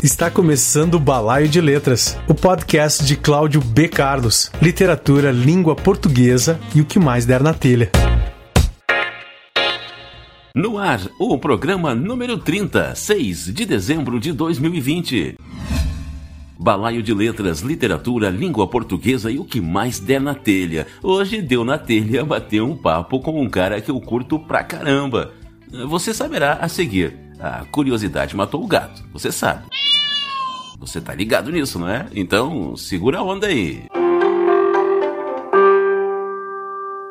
Está começando o Balaio de Letras, o podcast de Cláudio B. Carlos, literatura, língua portuguesa e o que mais der na telha. No ar, o programa número 30, 6 de dezembro de 2020. Balaio de Letras, Literatura, Língua Portuguesa e o que mais der na telha. Hoje deu na telha bater um papo com um cara que eu curto pra caramba. Você saberá a seguir. A curiosidade matou o gato, você sabe. Você tá ligado nisso, não é? Então, segura a onda aí.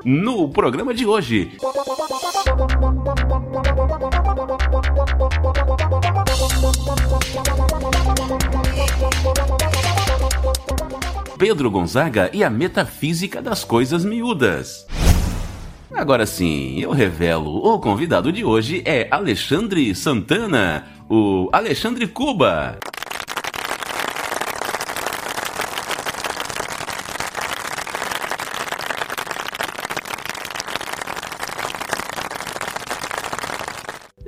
No programa de hoje. Pedro Gonzaga e a metafísica das coisas miúdas. Agora sim, eu revelo, o convidado de hoje é Alexandre Santana, o Alexandre Cuba.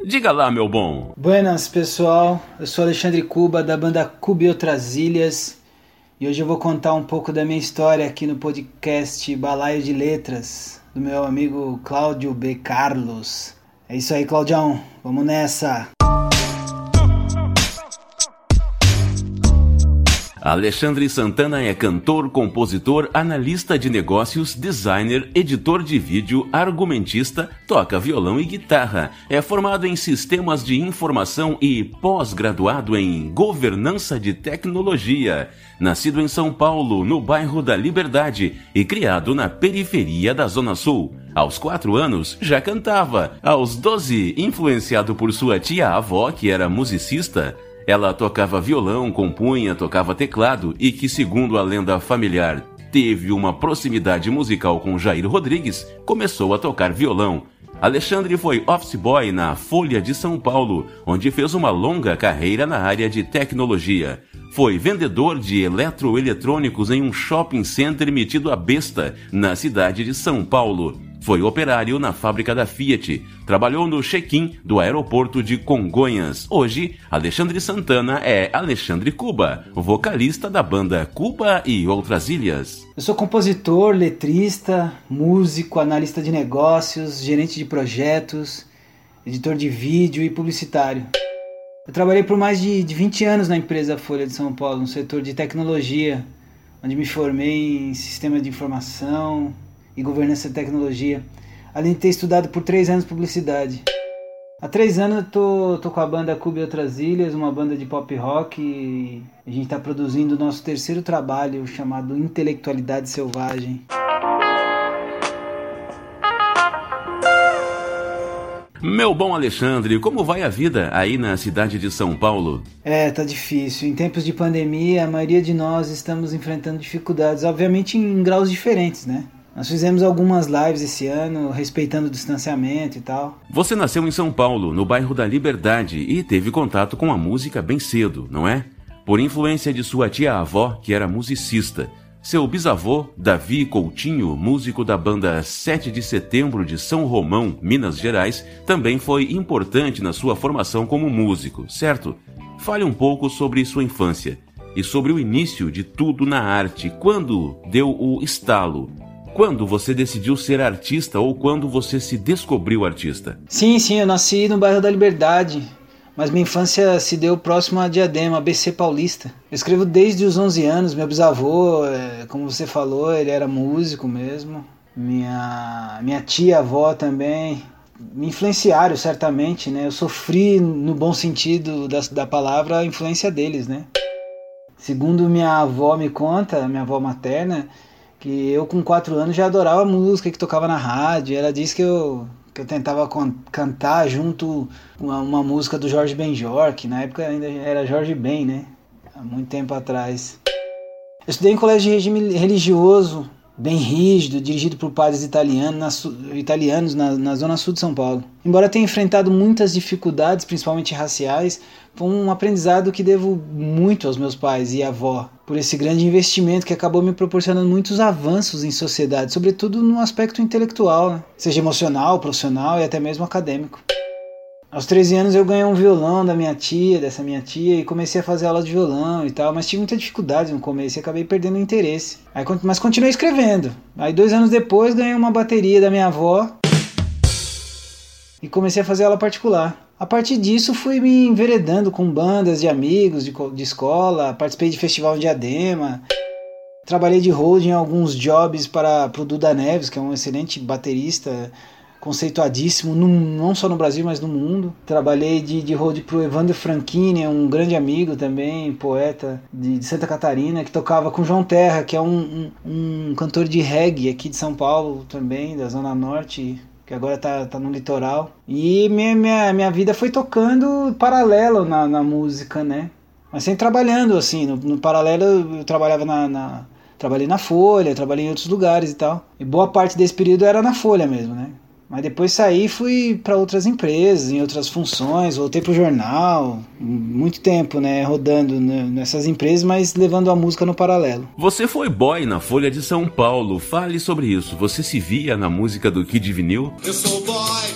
Diga lá, meu bom. Buenas, pessoal. Eu sou Alexandre Cuba, da banda Cuba e Outras Ilhas. E hoje eu vou contar um pouco da minha história aqui no podcast Balaio de Letras, do meu amigo Cláudio B. Carlos. É isso aí, Claudião. Vamos nessa. Alexandre Santana é cantor, compositor, analista de negócios, designer, editor de vídeo, argumentista, toca violão e guitarra. É formado em sistemas de informação e pós-graduado em governança de tecnologia. Nascido em São Paulo, no bairro da Liberdade, e criado na periferia da Zona Sul. Aos quatro anos, já cantava. Aos doze, influenciado por sua tia-avó, que era musicista, ela tocava violão, compunha, tocava teclado e que, segundo a lenda familiar, teve uma proximidade musical com Jair Rodrigues, começou a tocar violão. Alexandre foi office boy na Folha de São Paulo, onde fez uma longa carreira na área de tecnologia. Foi vendedor de eletroeletrônicos em um shopping center metido a besta, na cidade de São Paulo. Foi operário na fábrica da Fiat. Trabalhou no check-in do aeroporto de Congonhas. Hoje, Alexandre Santana é Alexandre Cuba, vocalista da banda Cuba e Outras Ilhas. Eu sou compositor, letrista, músico, analista de negócios, gerente de projetos, editor de vídeo e publicitário. Eu trabalhei por mais de, de 20 anos na empresa Folha de São Paulo, no setor de tecnologia, onde me formei em sistema de informação, e governança de tecnologia, além de ter estudado por três anos publicidade. Há três anos eu tô, tô com a banda Cuba e Outras Ilhas, uma banda de pop rock, e a gente está produzindo o nosso terceiro trabalho chamado Intelectualidade Selvagem. Meu bom Alexandre, como vai a vida aí na cidade de São Paulo? É, tá difícil. Em tempos de pandemia, a maioria de nós estamos enfrentando dificuldades, obviamente em graus diferentes, né? Nós fizemos algumas lives esse ano, respeitando o distanciamento e tal. Você nasceu em São Paulo, no bairro da Liberdade, e teve contato com a música bem cedo, não é? Por influência de sua tia-avó, que era musicista. Seu bisavô, Davi Coutinho, músico da banda 7 de Setembro de São Romão, Minas Gerais, também foi importante na sua formação como músico, certo? Fale um pouco sobre sua infância e sobre o início de tudo na arte, quando deu o estalo, quando você decidiu ser artista ou quando você se descobriu artista? Sim, sim, eu nasci no bairro da Liberdade, mas minha infância se deu próximo a Diadema, ABC Paulista. Eu escrevo desde os 11 anos, meu bisavô, é, como você falou, ele era músico mesmo. Minha, minha tia-avó também, me influenciaram certamente, né? Eu sofri, no bom sentido da, da palavra, a influência deles, né? Segundo minha avó me conta, minha avó materna, que eu com quatro anos já adorava música que tocava na rádio. Ela disse que eu, que eu tentava cantar junto uma, uma música do Jorge Benjor, que na época ainda era Jorge Ben, né? Há muito tempo atrás. Eu estudei em colégio de regime religioso, bem rígido, dirigido por padres italianos na, italianos na, na zona sul de São Paulo. Embora tenha enfrentado muitas dificuldades, principalmente raciais, foi um aprendizado que devo muito aos meus pais e avó, por esse grande investimento que acabou me proporcionando muitos avanços em sociedade, sobretudo no aspecto intelectual, né? seja emocional, profissional e até mesmo acadêmico. Aos 13 anos eu ganhei um violão da minha tia, dessa minha tia, e comecei a fazer aula de violão e tal, mas tive muita dificuldade no começo e acabei perdendo o interesse. Aí, mas continuei escrevendo. Aí dois anos depois ganhei uma bateria da minha avó e comecei a fazer aula particular. A partir disso fui me enveredando com bandas de amigos de, de escola, participei de festival em Diadema, trabalhei de hold em alguns jobs para o Duda Neves, que é um excelente baterista conceituadíssimo, no, não só no Brasil, mas no mundo. Trabalhei de, de road pro Evandro Franchini, um grande amigo também, poeta de, de, Santa Catarina, que tocava com João Terra, que é um, um, um, cantor de reggae aqui de São Paulo também, da Zona Norte, que agora tá, tá no litoral. E minha, minha, minha vida foi tocando paralelo na, na música, né? Mas sempre trabalhando, assim, no, no paralelo eu trabalhava na, na trabalhei na Folha, trabalhei em outros lugares e tal. E boa parte desse período era na Folha mesmo, né? Mas depois saí e fui para outras empresas, em outras funções, voltei pro jornal, muito tempo, né, rodando nessas empresas, mas levando a música no paralelo. Você foi boy na Folha de São Paulo. Fale sobre isso. Você se via na música do Kid Vinil? Eu sou boy.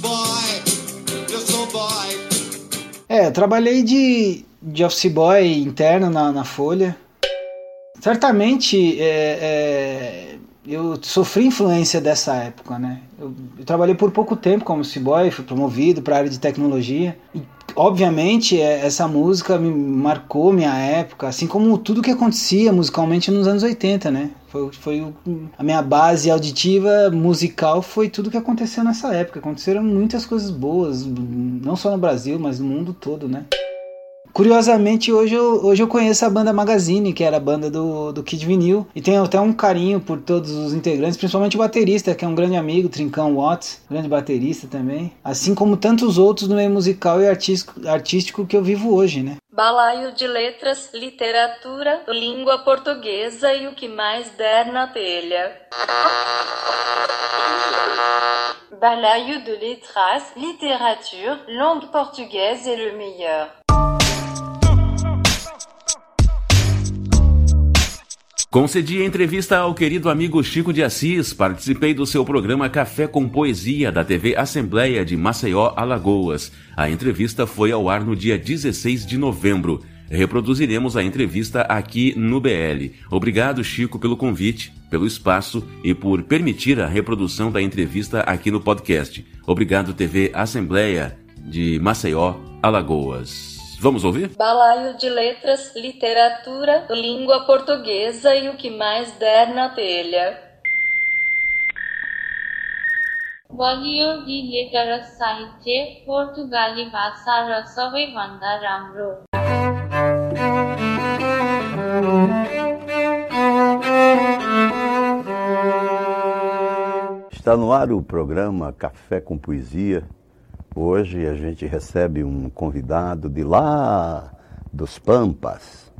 Boy. Eu sou boy. É, eu trabalhei de de office boy interno na, na Folha. Certamente é, é eu sofri influência dessa época, né? Eu, eu trabalhei por pouco tempo como boy, fui promovido para a área de tecnologia e obviamente é, essa música me marcou minha época, assim como tudo que acontecia musicalmente nos anos 80, né? Foi, foi a minha base auditiva musical foi tudo que aconteceu nessa época. Aconteceram muitas coisas boas, não só no Brasil, mas no mundo todo, né? Curiosamente, hoje eu, hoje eu conheço a banda Magazine, que era a banda do, do Kid Vinil, e tenho até um carinho por todos os integrantes, principalmente o baterista, que é um grande amigo, Trincão Watts, grande baterista também, assim como tantos outros no meio musical e artístico, artístico que eu vivo hoje, né? Balaio de letras, literatura, língua portuguesa e o que mais der na telha. Balaio de letras, literature, langue portugaise et le meilleur. Concedi a entrevista ao querido amigo Chico de Assis, participei do seu programa Café com Poesia da TV Assembleia de Maceió, Alagoas. A entrevista foi ao ar no dia 16 de novembro. Reproduziremos a entrevista aqui no BL. Obrigado, Chico, pelo convite, pelo espaço e por permitir a reprodução da entrevista aqui no podcast. Obrigado, TV Assembleia de Maceió, Alagoas. Vamos ouvir? Balaio de Letras, Literatura, Língua Portuguesa e o que mais der na telha. Balaio de Letras, Sahitya, Portugali Vasa Rasavi Vanda Ramro. Está no ar o programa Café com Poesia, Hoje a gente recebe um convidado de lá dos Pampas,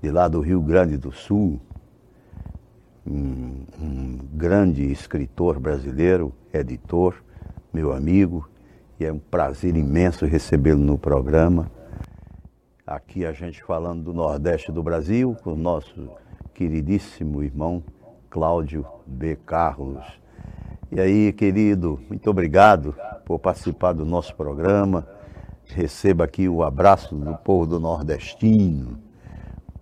de lá do Rio Grande do Sul, um, um grande escritor brasileiro, editor, meu amigo, e é um prazer imenso recebê-lo no programa. Aqui a gente falando do Nordeste do Brasil, com o nosso queridíssimo irmão Cláudio B. Carlos e aí, querido, muito obrigado por participar do nosso programa. Receba aqui o abraço do povo do nordestino,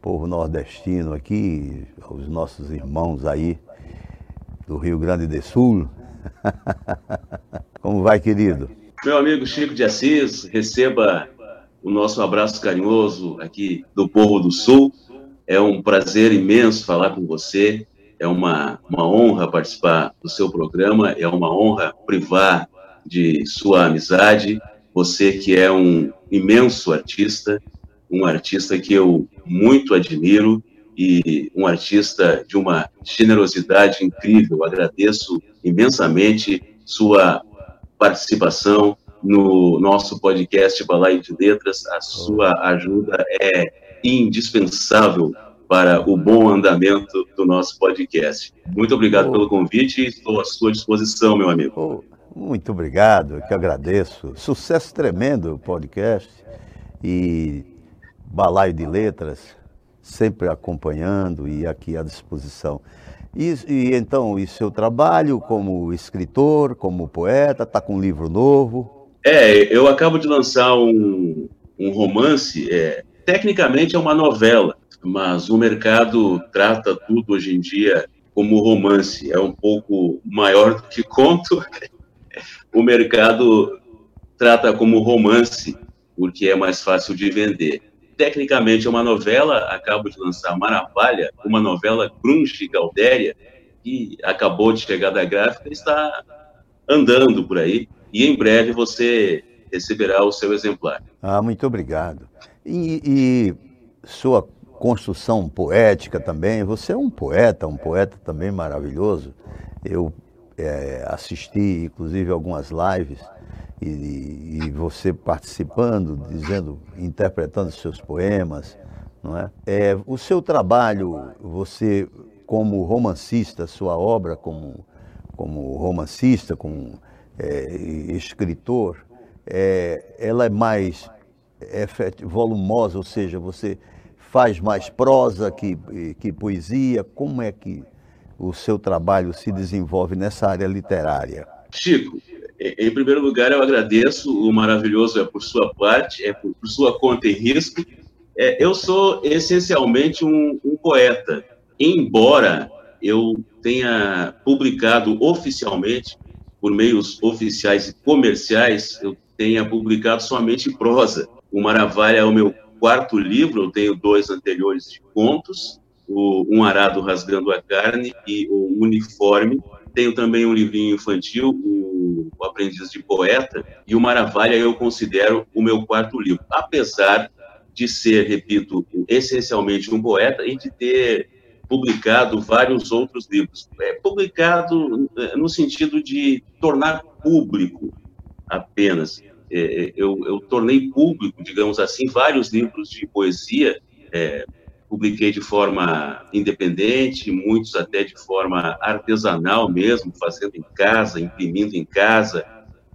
povo nordestino aqui, os nossos irmãos aí do Rio Grande do Sul. Como vai, querido? Meu amigo Chico de Assis, receba o nosso abraço carinhoso aqui do povo do Sul. É um prazer imenso falar com você é uma, uma honra participar do seu programa, é uma honra privar de sua amizade. Você que é um imenso artista, um artista que eu muito admiro e um artista de uma generosidade incrível. Agradeço imensamente sua participação no nosso podcast Balaio de Letras. A sua ajuda é indispensável para o bom andamento do nosso podcast. Muito obrigado oh. pelo convite e estou à sua disposição, meu amigo. Oh, muito obrigado, que agradeço. Sucesso tremendo o podcast e balaio de letras, sempre acompanhando e aqui à disposição. E, e então, e seu trabalho como escritor, como poeta, está com um livro novo? É, eu acabo de lançar um, um romance, é, tecnicamente é uma novela, mas o mercado trata tudo hoje em dia como romance, é um pouco maior do que conto. O mercado trata como romance, porque é mais fácil de vender. Tecnicamente é uma novela, acabo de lançar Maravilha, uma novela grunge Galdéria, que acabou de chegar da gráfica e está andando por aí. E em breve você receberá o seu exemplar. Ah, muito obrigado. E, e sua construção poética também, você é um poeta, um poeta também maravilhoso. Eu é, assisti, inclusive, algumas lives e, e, você participando, dizendo, interpretando seus poemas, não é? é? O seu trabalho, você como romancista, sua obra como, como romancista, como é, escritor, é, ela é mais volumosa, ou seja, você faz mais prosa que, que poesia? Como é que o seu trabalho se desenvolve nessa área literária? Chico, em primeiro lugar, eu agradeço. O maravilhoso é por sua parte, é por, por sua conta e risco. É, eu sou essencialmente um, um poeta, embora eu tenha publicado oficialmente, por meios oficiais e comerciais, eu tenha publicado somente prosa. O Maravilha é o meu quarto livro, eu tenho dois anteriores de contos, o Um Arado Rasgando a Carne e o Uniforme. Tenho também um livrinho infantil, o, o Aprendiz de Poeta, e o Maravilha eu considero o meu quarto livro, apesar de ser, repito, essencialmente um poeta e de ter publicado vários outros livros. É, publicado é, no sentido de tornar público apenas. É, eu, eu, tornei público, digamos assim, vários livros de poesia, é, publiquei de forma independente, muitos até de forma artesanal mesmo, fazendo em casa, imprimindo em casa,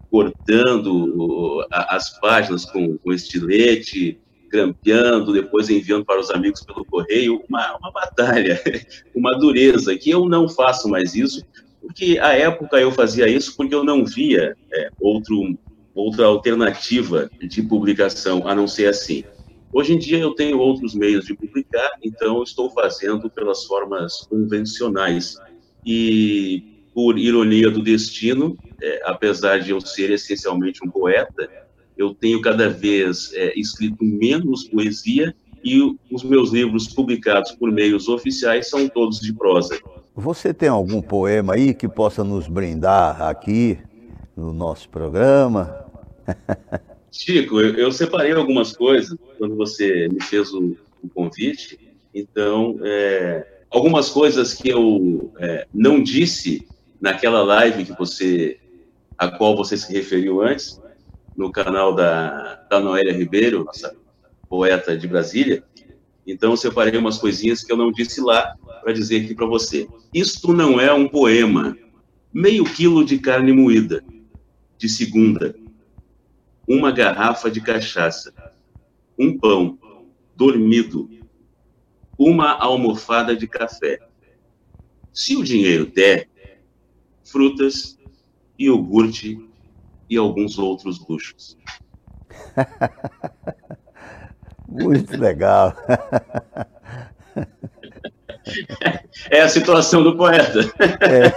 cortando as páginas com, com estilete, grampeando, depois enviando para os amigos pelo correio, uma, uma batalha, uma dureza, que eu não faço mais isso, porque à época eu fazia isso porque eu não via é, outro, outra alternativa de publicação a não ser assim. Hoje em dia eu tenho outros meios de publicar, então estou fazendo pelas formas convencionais. E, por ironia do destino, é, apesar de eu ser essencialmente um poeta, eu tenho cada vez é, escrito menos poesia e os meus livros publicados por meios oficiais são todos de prosa. Você tem algum poema aí que possa nos brindar aqui no nosso programa? Chico, eu, eu, separei algumas coisas quando você me fez o, o convite. Então, é, algumas coisas que eu é, não disse naquela live que você, a qual você se referiu antes, no canal da, da Noélia Ribeiro, nossa poeta de Brasília. Então, eu separei umas coisinhas que eu não disse lá para dizer aqui para você. Isto não é um poema. Meio quilo de carne moída, de segunda. Uma garrafa de cachaça. Um pão, dormido. Uma almofada de café. Se o dinheiro der, frutas, iogurte e alguns outros luxos. Muito legal. É a situação do poeta. É.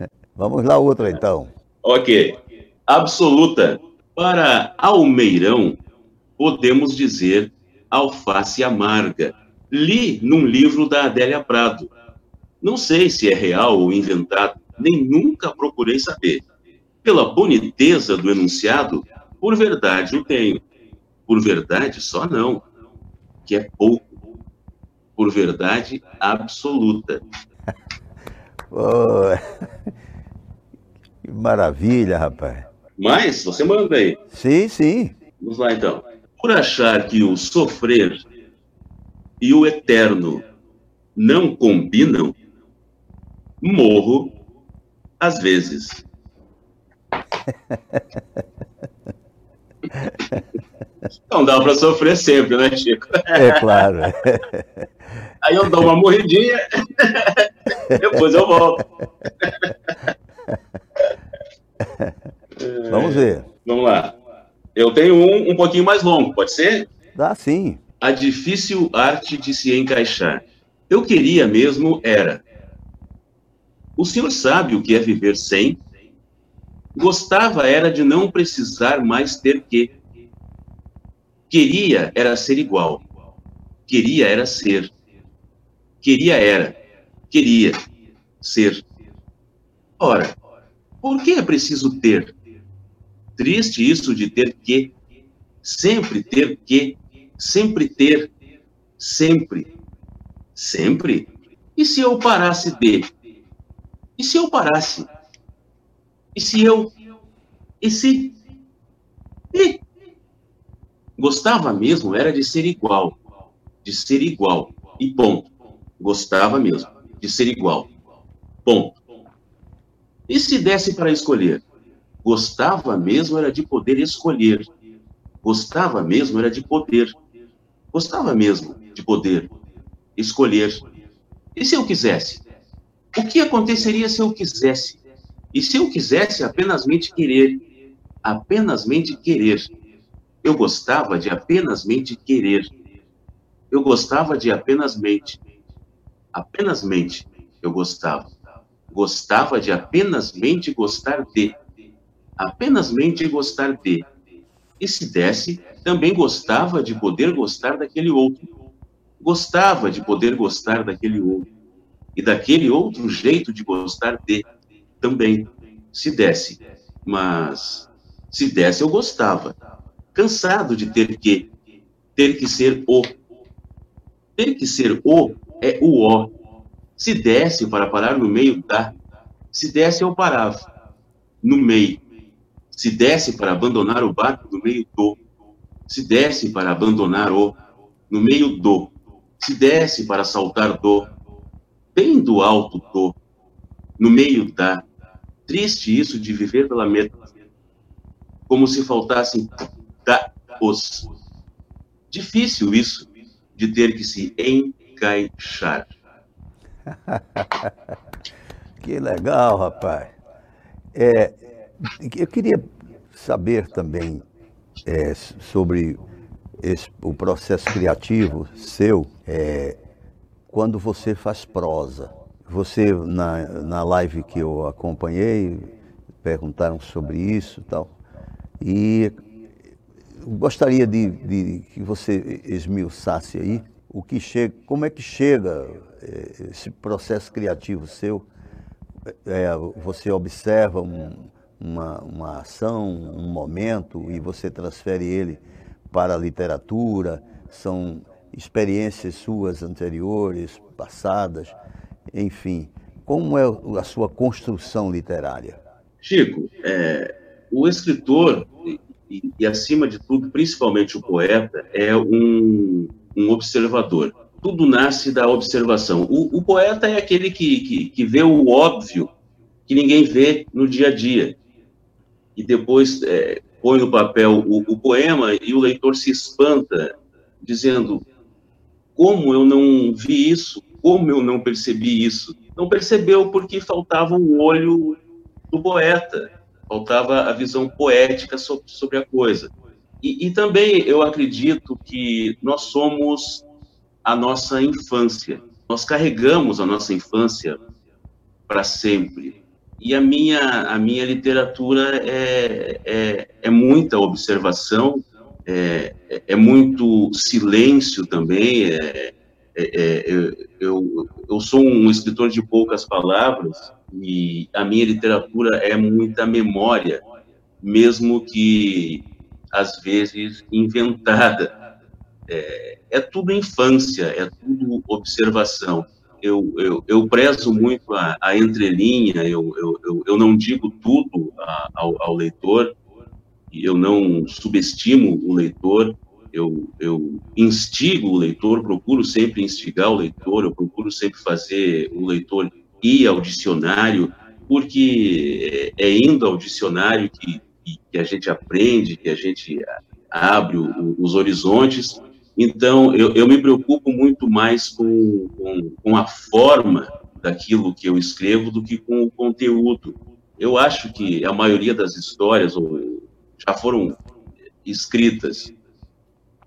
Vamos lá, outra então. Ok. Absoluta. Para Almeirão, podemos dizer alface amarga. Li num livro da Adélia Prado. Não sei se é real ou inventado, nem nunca procurei saber. Pela boniteza do enunciado, por verdade o tenho. Por verdade só não, que é pouco. Por verdade absoluta. Oh, que maravilha, rapaz. Mas, você manda aí. Sim, sim. Vamos lá então. Por achar que o sofrer e o eterno não combinam, morro às vezes. Não dá para sofrer sempre, né, Chico? É claro. Aí eu dou uma morridinha, depois eu volto. Vamos ver. Vamos lá. Eu tenho um um pouquinho mais longo, pode ser? Dá sim. A difícil arte de se encaixar. Eu queria mesmo era. O senhor sabe o que é viver sem? Gostava era de não precisar mais ter que. Queria era ser igual. Queria era ser. Queria era. Queria ser. Ora, por que é preciso ter? Triste isso de ter que. Sempre ter que. Sempre ter. Sempre. Sempre. E se eu parasse de? E se eu parasse? E se eu? E se? E? Gostava mesmo era de ser igual. De ser igual. E ponto. Gostava mesmo de ser igual. Ponto. E se desse para escolher? Gostava mesmo era de poder escolher. Gostava mesmo era de poder. Gostava mesmo de poder escolher. E se eu quisesse? O que aconteceria se eu quisesse? E se eu quisesse apenas mente querer? Apenas mente querer. Eu gostava de apenas mente querer. Eu gostava de apenas mente. Apenas mente eu gostava. Gostava de apenas mente gostar de. Apenas mente gostar de. E se desse, também gostava de poder gostar daquele outro. Gostava de poder gostar daquele outro. E daquele outro jeito de gostar de também, se desse. Mas se desse, eu gostava. Cansado de ter que, ter que ser o. Ter que ser o é o ó. Se desse para parar no meio da, se desse eu parava no meio. Se desse para abandonar o barco no meio do, se desse para abandonar o no meio do, se desse para saltar do, bem do alto do, no meio da. Triste isso de viver pela meta, como se faltassem da os. Difícil isso de ter que se encaixar. que legal, rapaz. É, eu queria saber também é, sobre esse, o processo criativo seu é, quando você faz prosa. Você, na, na live que eu acompanhei, perguntaram sobre isso e tal. E gostaria de, de que você esmiuçasse aí o que chega, como é que chega eh, esse processo criativo seu? É, você observa um, uma, uma ação, um momento e você transfere ele para a literatura? São experiências suas anteriores, passadas, enfim. Como é a sua construção literária? Chico, é, o escritor, e, e, acima de tudo, principalmente o poeta, é um um observador. Tudo nasce da observação. O, o poeta é aquele que, que, que, vê o óbvio que ninguém vê no dia a dia. E depois é, põe no papel o, o poema e o leitor se espanta, dizendo: como eu não vi isso? Como eu não percebi isso? Não percebeu porque faltava o olho do poeta, faltava a visão poética sobre, sobre a coisa. E, e também eu acredito que nós somos a nossa infância. Nós carregamos a nossa infância para sempre. E a minha, a minha literatura é, é, é muita observação, é, é, muito silêncio também. É, é, é eu, eu sou um escritor de poucas palavras e a minha literatura é muita memória, mesmo que às vezes inventada. É, é tudo infância, é tudo observação. Eu, eu, eu prezo muito a, a entrelinha, eu, eu, eu não digo tudo a, ao, ao leitor, eu não subestimo o leitor, eu, eu instigo o leitor, procuro sempre instigar o leitor, eu procuro sempre fazer o leitor ir ao dicionário, porque é, indo ao dicionário que, que, a gente aprende, que a gente abre os horizontes. Então, eu, eu, me preocupo muito mais com, com, com, a forma daquilo que eu escrevo do que com o conteúdo. Eu acho que a maioria das histórias, já foram escritas,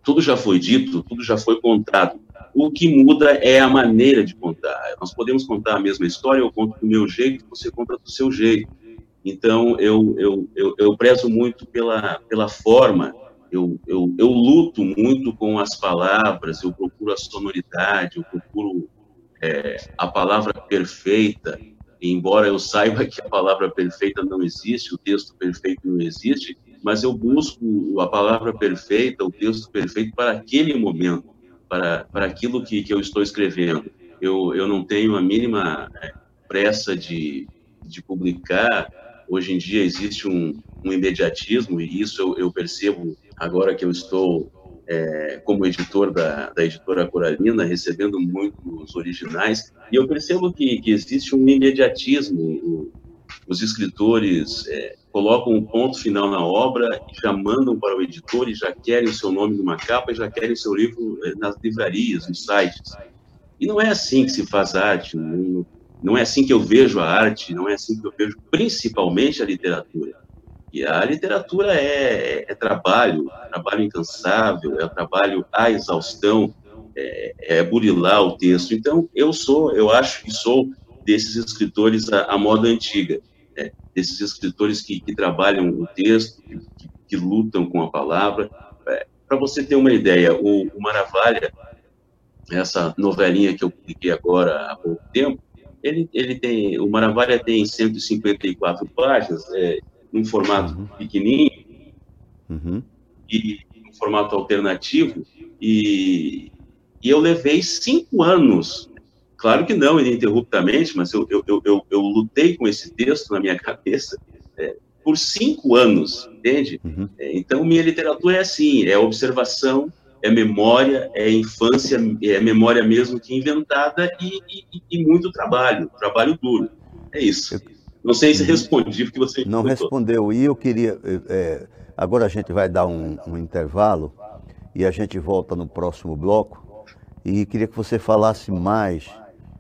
tudo já foi dito, tudo já foi contado. O que muda é a maneira de contar. Nós podemos contar a mesma história, eu conto do meu jeito, você conta do seu jeito. Então, eu, eu, eu, eu prezo muito pela, pela forma, eu, eu, eu luto muito com as palavras, eu procuro a sonoridade, eu procuro é, a palavra perfeita, embora eu saiba que a palavra perfeita não existe, o texto perfeito não existe, mas eu busco a palavra perfeita, o texto perfeito para aquele momento, para, para aquilo que, que eu estou escrevendo. Eu, eu não tenho a mínima é, pressa de, de publicar. Hoje em dia existe um, um imediatismo, e isso eu, eu percebo agora que eu estou é, como editor da, da editora Coralina, recebendo muitos originais, e eu percebo que, que existe um imediatismo. O, os escritores é, colocam um ponto final na obra já mandam para o editor e já querem o seu nome numa capa e já querem o seu livro é, nas livrarias, nos sites. E não é assim que se faz arte, não, não é assim que eu vejo a arte, não é assim que eu vejo principalmente a literatura. E a literatura é, é trabalho, trabalho incansável, é trabalho à exaustão, é, é burilar o texto. Então, eu sou, eu acho que sou desses escritores à, à moda antiga, né? desses escritores que, que, trabalham o texto, que, que, lutam com a palavra. É, Para você ter uma ideia, o, o Maravalha, essa novelinha que eu publiquei agora há pouco tempo, ele, ele tem, o Maravalha tem 154 páginas, é, num formato uhum. pequenininho uhum. e um formato alternativo e, e eu levei cinco anos claro que não ininterruptamente mas eu, eu, eu, eu, lutei com esse texto na minha cabeça é, por cinco anos entende uhum. é, então minha literatura é assim é observação é memória é infância é memória mesmo que inventada e, e, e muito trabalho trabalho duro é isso não sei se uhum. respondi porque você. Não respondeu. E eu queria. É, agora a gente vai dar um, um, intervalo e a gente volta no próximo bloco. E queria que você falasse mais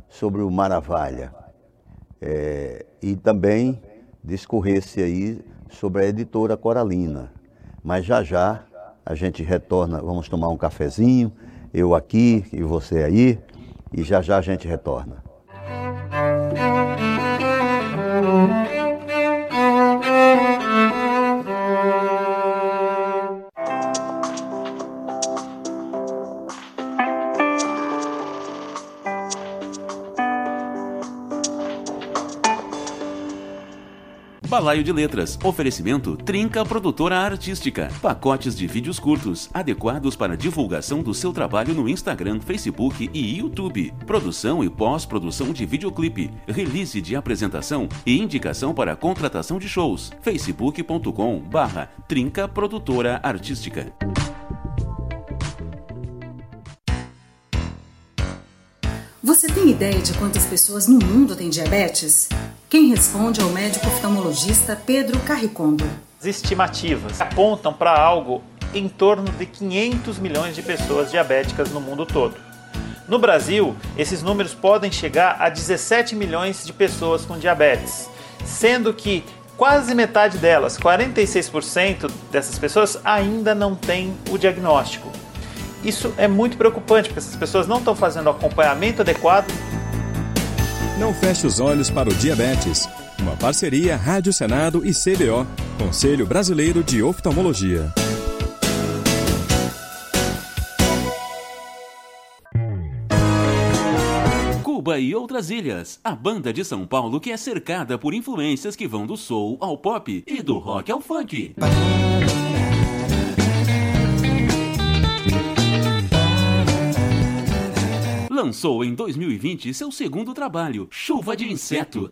sobre o Maravalha. É, e também discorresse aí sobre a editora Coralina. Mas já já a gente retorna, vamos tomar um cafezinho, eu aqui e você aí, e já já a gente retorna. Balaio de Letras. Oferecimento Trinca Produtora Artística. Pacotes de vídeos curtos, adequados para divulgação do seu trabalho no Instagram, Facebook e YouTube. Produção e pós-produção de videoclipe, release de apresentação e indicação para contratação de shows. facebook.com barra Trinca Produtora Artística. Você tem ideia de quantas pessoas no mundo têm diabetes? Quem responde é o médico oftalmologista Pedro Carricondo. As estimativas apontam para algo em torno de 500 milhões de pessoas diabéticas no mundo todo. No Brasil, esses números podem chegar a 17 milhões de pessoas com diabetes, sendo que quase metade delas, 46% dessas pessoas, ainda não têm o diagnóstico. Isso é muito preocupante, porque essas pessoas não estão fazendo acompanhamento adequado não feche os olhos para o diabetes. Uma parceria Rádio Senado e CBO, Conselho Brasileiro de Oftalmologia. Cuba e outras ilhas. A banda de São Paulo que é cercada por influências que vão do soul ao pop e do rock ao funk. Lançou em 2020 seu segundo trabalho, Chuva de Inseto.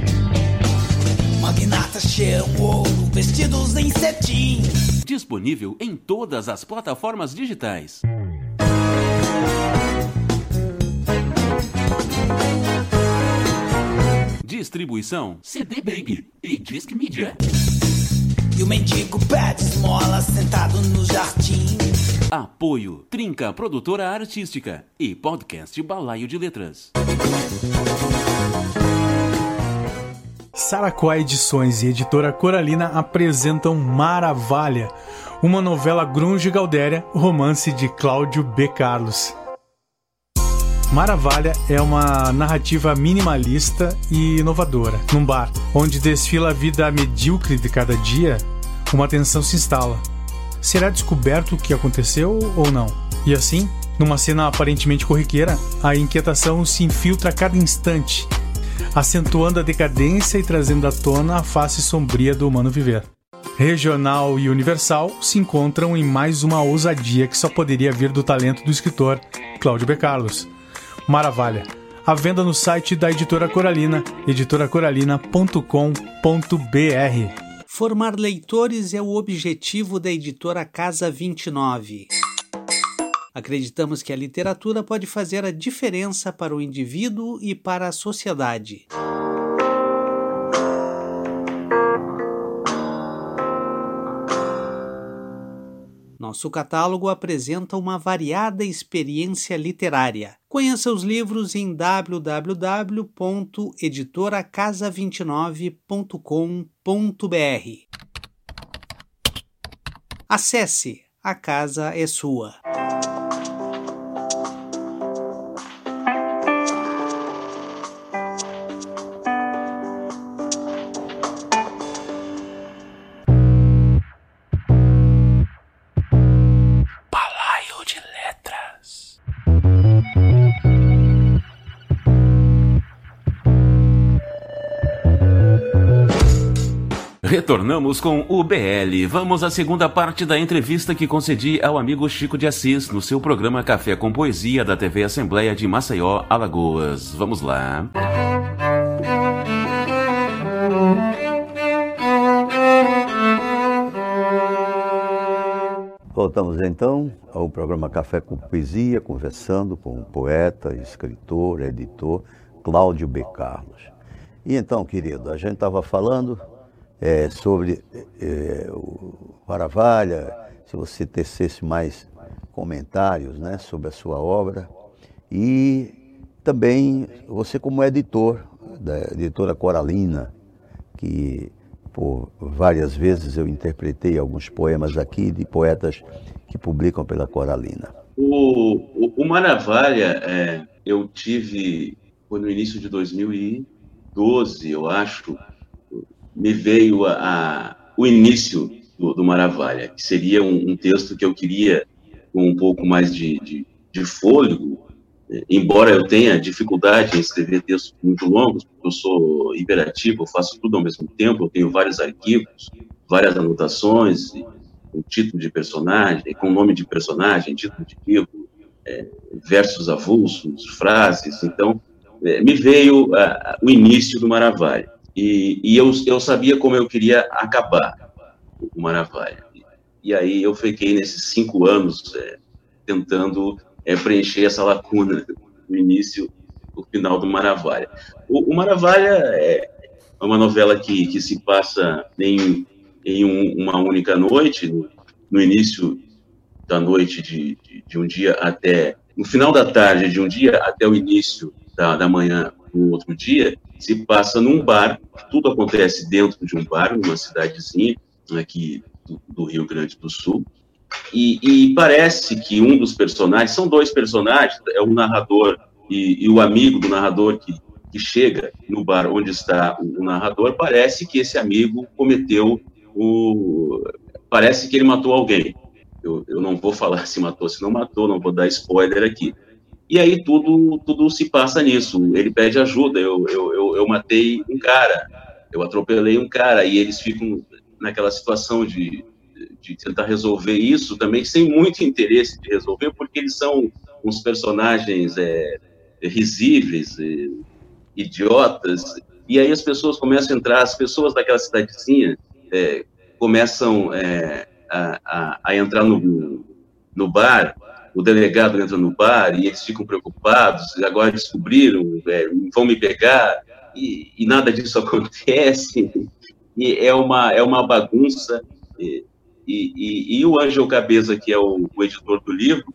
Magnatas cheiram ouro, vestidos em cetim. Disponível em todas as plataformas digitais. Distribuição CD Baby e Disc Media. E o mendigo pede esmola sentado no jardim. Apoio Trinca Produtora Artística e Podcast Balaio de Letras. Saracuá Edições e editora Coralina apresentam Maravalha, uma novela grunge galdéria, romance de Cláudio B. Carlos. Maravalha é uma narrativa minimalista e inovadora. Num bar, onde desfila a vida medíocre de cada dia, uma tensão se instala. Será descoberto o que aconteceu ou não? E assim, numa cena aparentemente corriqueira, a inquietação se infiltra a cada instante, acentuando a decadência e trazendo à tona a face sombria do humano viver. Regional e Universal se encontram em mais uma ousadia que só poderia vir do talento do escritor Cláudio B. Carlos. Maravilha. A venda no site da editora Coralina, editoracoralina.com.br. Formar leitores é o objetivo da editora Casa 29. Acreditamos que a literatura pode fazer a diferença para o indivíduo e para a sociedade. Nosso catálogo apresenta uma variada experiência literária. Conheça os livros em www.editoracasa29.com.br. Acesse, a casa é sua. Retornamos com o BL. Vamos à segunda parte da entrevista que concedi ao amigo Chico de Assis no seu programa Café com Poesia da TV Assembleia de Maceió, Alagoas. Vamos lá. Voltamos então ao programa Café com Poesia, conversando com o poeta, escritor, editor Cláudio B. Carlos. E então, querido, a gente estava falando é, sobre é, o Maravalha, se você tecesse mais comentários né, sobre a sua obra. E também você como editor da editora Coralina, que por várias vezes eu interpretei alguns poemas aqui de poetas que publicam pela Coralina. O, o, o Maravalha, é, eu tive, foi no início de 2012, eu acho, me veio a, a o início do, do, Maravilha, que seria um, um, texto que eu queria com um pouco mais de, de, de fôlego, embora eu tenha dificuldade em escrever textos muito longos, porque eu sou hiperativo, eu faço tudo ao mesmo tempo, eu tenho vários arquivos, várias anotações, com título de personagem, com nome de personagem, título de livro, é, versos avulsos, frases, então é, me veio o início do Maravilha. E, e eu, eu sabia como eu queria acabar o Maravilha. E aí eu fiquei nesses cinco anos é, tentando é, preencher essa lacuna do início o final do Maravilha. O, o Maravilha é uma novela que, que se passa em, em um, uma única noite, no, no, início da noite de, de, de, um dia até, no final da tarde de um dia até o início da, da manhã do outro dia, se passa num bar, tudo acontece dentro de um bar, numa cidadezinha aqui do, Rio Grande do Sul, e, e, parece que um dos personagens, são dois personagens, é o narrador e, e o amigo do narrador que, que, chega no bar onde está o, o narrador, parece que esse amigo cometeu o... parece que ele matou alguém. Eu, eu não vou falar se matou, se não matou, não vou dar spoiler aqui. E aí tudo, tudo se passa nisso. Ele pede ajuda. Eu, eu, eu, eu, matei um cara, eu atropelei um cara, e eles ficam naquela situação de, de tentar resolver isso também sem muito interesse de resolver, porque eles são uns personagens é, risíveis, é, idiotas. E aí as pessoas começam a entrar, as pessoas daquela cidadezinha é, começam é, a, a, a, entrar no, no bar o delegado entra no bar e eles ficam preocupados, agora descobriram, é, vão me pegar, e, e, nada disso acontece, e é uma, é uma bagunça, e, e, e o Ângelo Cabeza, que é o, o editor do livro,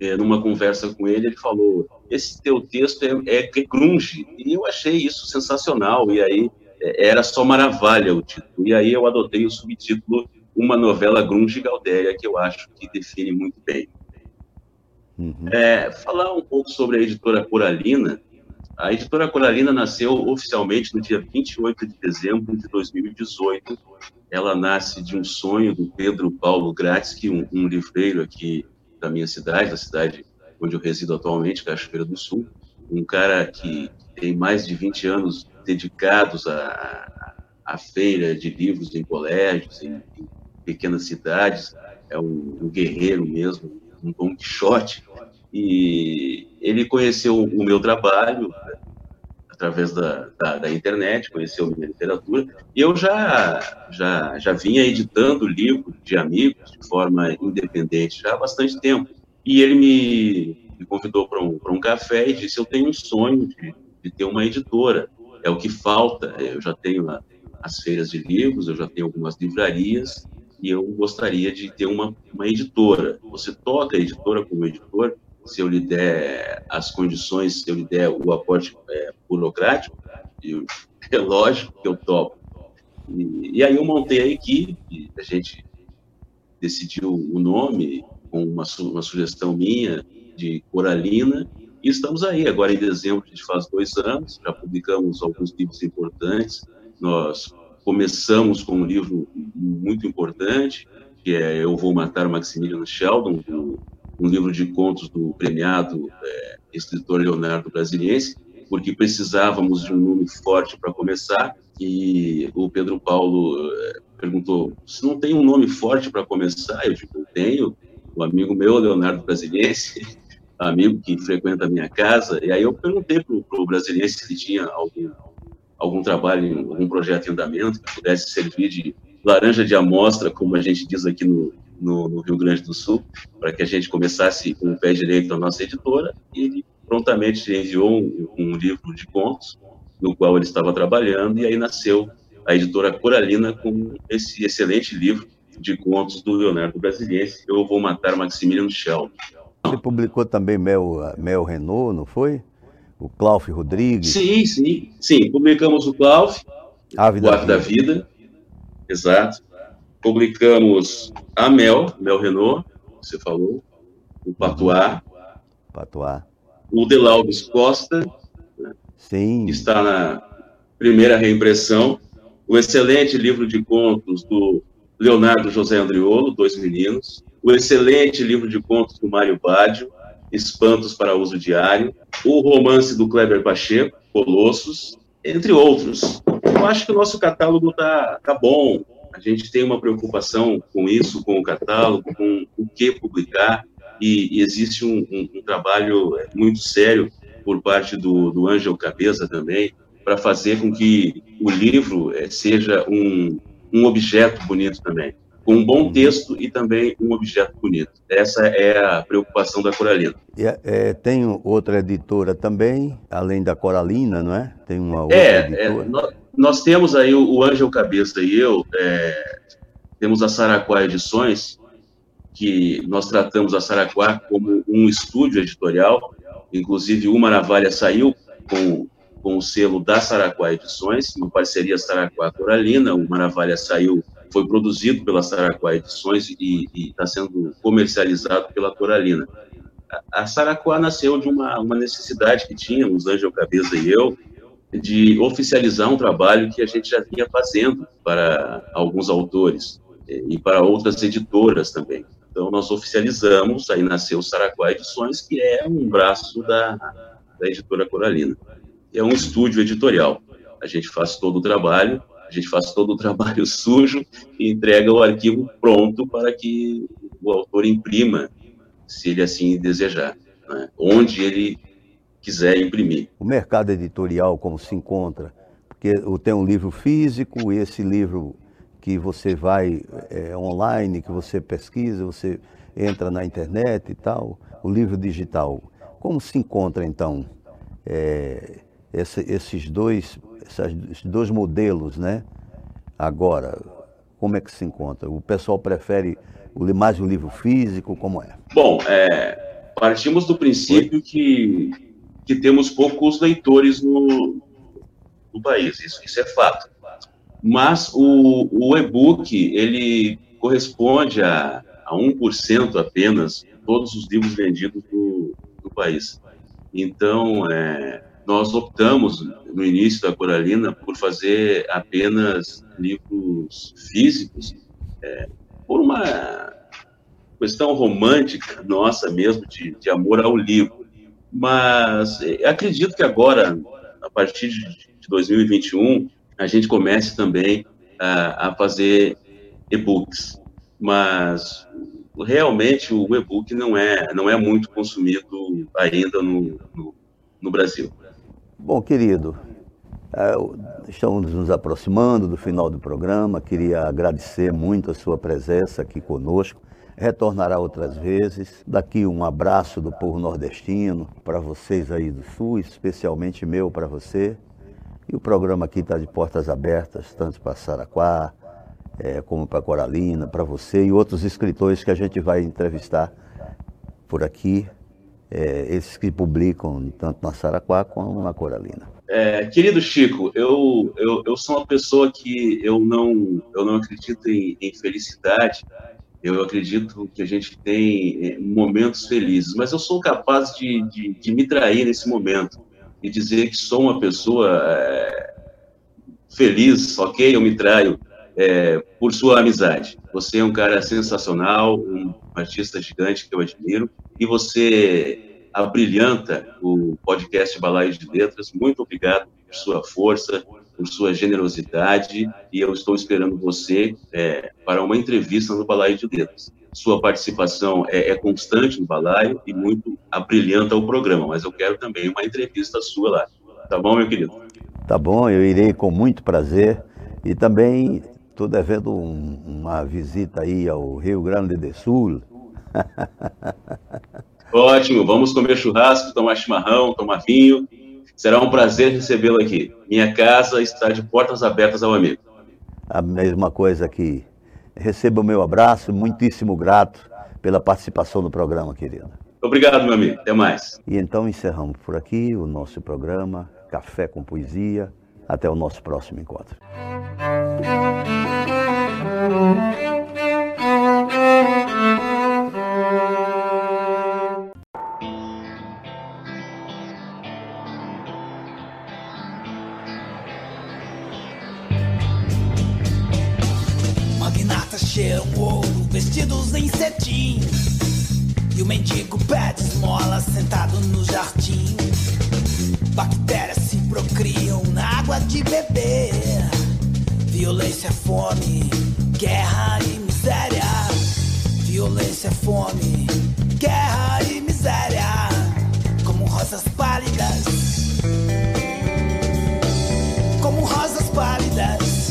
é, numa conversa com ele, ele falou, esse teu texto é, é, grunge, e eu achei isso sensacional, e aí é, era só Maravilha o título. E aí eu adotei o subtítulo Uma Novela Grunge Galdéria, que eu acho que define muito bem. Uhum. É, falar um pouco sobre a editora Coralina. A editora Coralina nasceu oficialmente no dia 28 de dezembro de 2018. Ela nasce de um sonho do Pedro Paulo Gratzky, um, um livreiro aqui da minha cidade, da cidade onde eu resido atualmente, Cachoeira do Sul. Um cara que tem mais de 20 anos dedicados à, à feira de livros em colégios, em, em pequenas cidades. É um, um guerreiro mesmo, um Don Quixote, e ele conheceu o meu trabalho né, através da, da, da, internet, conheceu minha literatura, e eu já, já, já vinha editando livros de amigos de forma independente já há bastante tempo. E ele me, me convidou para um, um café e disse: Eu tenho um sonho de, de ter uma editora, é o que falta. Eu já tenho a, as feiras de livros, eu já tenho algumas livrarias, e eu gostaria de ter uma, uma editora. Você toca a editora como editor, se eu lhe der as condições, se eu lhe der o aporte é, burocrático, eu, é lógico que eu topo. E, e, aí eu montei a equipe, a gente decidiu o nome com uma, uma sugestão minha de Coralina, e estamos aí, agora em dezembro, a gente faz dois anos, já publicamos alguns livros importantes, nós começamos com um livro muito importante, que é Eu Vou Matar Maximiliano Sheldon, um livro de contos do premiado é, escritor Leonardo Brasiliense, porque precisávamos de um nome forte para começar, e o Pedro Paulo é, perguntou, se não tem um nome forte para começar? Eu digo, eu tenho, um amigo meu, Leonardo Brasiliense, amigo que frequenta a minha casa, e aí eu perguntei para o Brasiliense se ele tinha algum algum trabalho, algum projeto em andamento que pudesse servir de laranja de amostra, como a gente diz aqui no, no, no Rio Grande do Sul, para que a gente começasse com o pé direito a nossa editora, e ele prontamente enviou um, um livro de contos, no qual ele estava trabalhando, e aí nasceu a editora Coralina com esse excelente livro de contos do Leonardo Brasiliense, Eu Vou Matar Maximiliano Schell. Você publicou também Mel, Mel Renault, não foi? O Clauf Rodrigues. Sim, sim, sim. Publicamos o Clauf, Ave o Ave da Vida, exato. Publicamos a Mel, Mel Renault, você falou, o Patuá. Patuá. O Delaudes Costa, né, sim. que está na primeira reimpressão. O excelente livro de contos do Leonardo José Andriolo, Dois Meninos. O excelente livro de contos do Mário Badio, Espantos para Uso Diário, o romance do Kleber Pacheco, Colossos, entre outros. Eu acho que o nosso catálogo tá, tá bom. A gente tem uma preocupação com isso, com o catálogo, com o que publicar, e, e existe um, um, um, trabalho muito sério por parte do, do Ângelo Cabeça também, para fazer com que o livro é, seja um, um objeto bonito também com um bom texto e também um objeto bonito. Essa é a preocupação da Coralina. E, é, tem outra editora também, além da Coralina, não é? Tem uma outra é, é editora. É, nós, nós, temos aí o, o Ângelo Cabeça e eu, é, temos a Saraquá Edições, que nós tratamos a Saraquá como um estúdio editorial, inclusive uma navalha saiu com, com o selo da Saraquá Edições, uma parceria Saraquá Coralina, o Maravilha saiu foi produzido pela Saraquá Edições e está sendo comercializado pela Coralina. A, a Saraquá nasceu de uma, uma necessidade que tínhamos, Ângelo Cabeça e eu, de oficializar um trabalho que a gente já vinha fazendo para alguns autores e para outras editoras também. Então, nós oficializamos, aí nasceu o Saraquá Edições, que é um braço da, da editora Coralina. É um estúdio editorial. A gente faz todo o trabalho gente faz todo o trabalho sujo e entrega o arquivo pronto para que o autor imprima, se ele assim desejar, né? onde ele quiser imprimir. O mercado editorial, como se encontra? Porque tem um livro físico e esse livro que você vai é, online, que você pesquisa, você entra na internet e tal, o livro digital. Como se encontra, então, é, esse, esses dois esses dois modelos, né? Agora, como é que se encontra? O pessoal prefere mais o livro físico, como é? Bom, é, partimos do princípio que, que temos poucos leitores no, do país, isso, isso é fato. Mas o, o e-book, ele corresponde a, a 1% apenas todos os livros vendidos do, do país. Então, é, nós optamos, no início da Coralina, por fazer apenas livros físicos, é, por uma questão romântica nossa mesmo, de, de amor ao livro. Mas é, acredito que agora, a partir de 2021, a gente comece também a, a fazer e-books. Mas realmente o e-book não é, não é muito consumido ainda no, no, no Brasil. Bom, querido, é, estamos nos aproximando do final do programa. Queria agradecer muito a sua presença aqui conosco. Retornará outras vezes. Daqui um abraço do povo nordestino para vocês aí do Sul, especialmente meu para você. E o programa aqui está de portas abertas, tanto para Saraquá, é, como para Coralina, para você e outros escritores que a gente vai entrevistar por aqui é, esses que publicam tanto na Saraquá como na Coralina. É, querido Chico, eu, eu, eu sou uma pessoa que eu não, eu não acredito em, em felicidade, eu acredito que a gente tem é, momentos felizes, mas eu sou capaz de, de, de me trair nesse momento e dizer que sou uma pessoa é, feliz, ok? Eu me traio é, por sua amizade. Você é um cara sensacional, um artista gigante que eu admiro, e você abrilhanta o podcast Balaio de Letras. Muito obrigado por sua força, por sua generosidade, e eu estou esperando você é, para uma entrevista no Balaio de Letras. Sua participação é, é, constante no Balaio e muito abrilhanta o programa, mas eu quero também uma entrevista sua lá. Tá bom, meu querido? Tá bom, eu irei com muito prazer. E também estou devendo um, uma visita aí ao Rio Grande do Sul. Ótimo, vamos comer churrasco, tomar chimarrão, tomar vinho. Será um prazer recebê-lo aqui. Minha casa está de portas abertas ao amigo. A mesma coisa aqui. Receba o meu abraço, muitíssimo grato pela participação no programa, querido. Obrigado, meu amigo. Até mais. E então encerramos por aqui o nosso programa Café com Poesia. Até o nosso próximo encontro. Magnatas cheiram ouro, vestidos em cetim. E o mendigo pede esmola sentado no jardim. Bactérias se procriam na água de beber. Violência, fome, guerra e miséria. Violência, fome, guerra e miséria. Como rosas pálidas. Como rosas pálidas.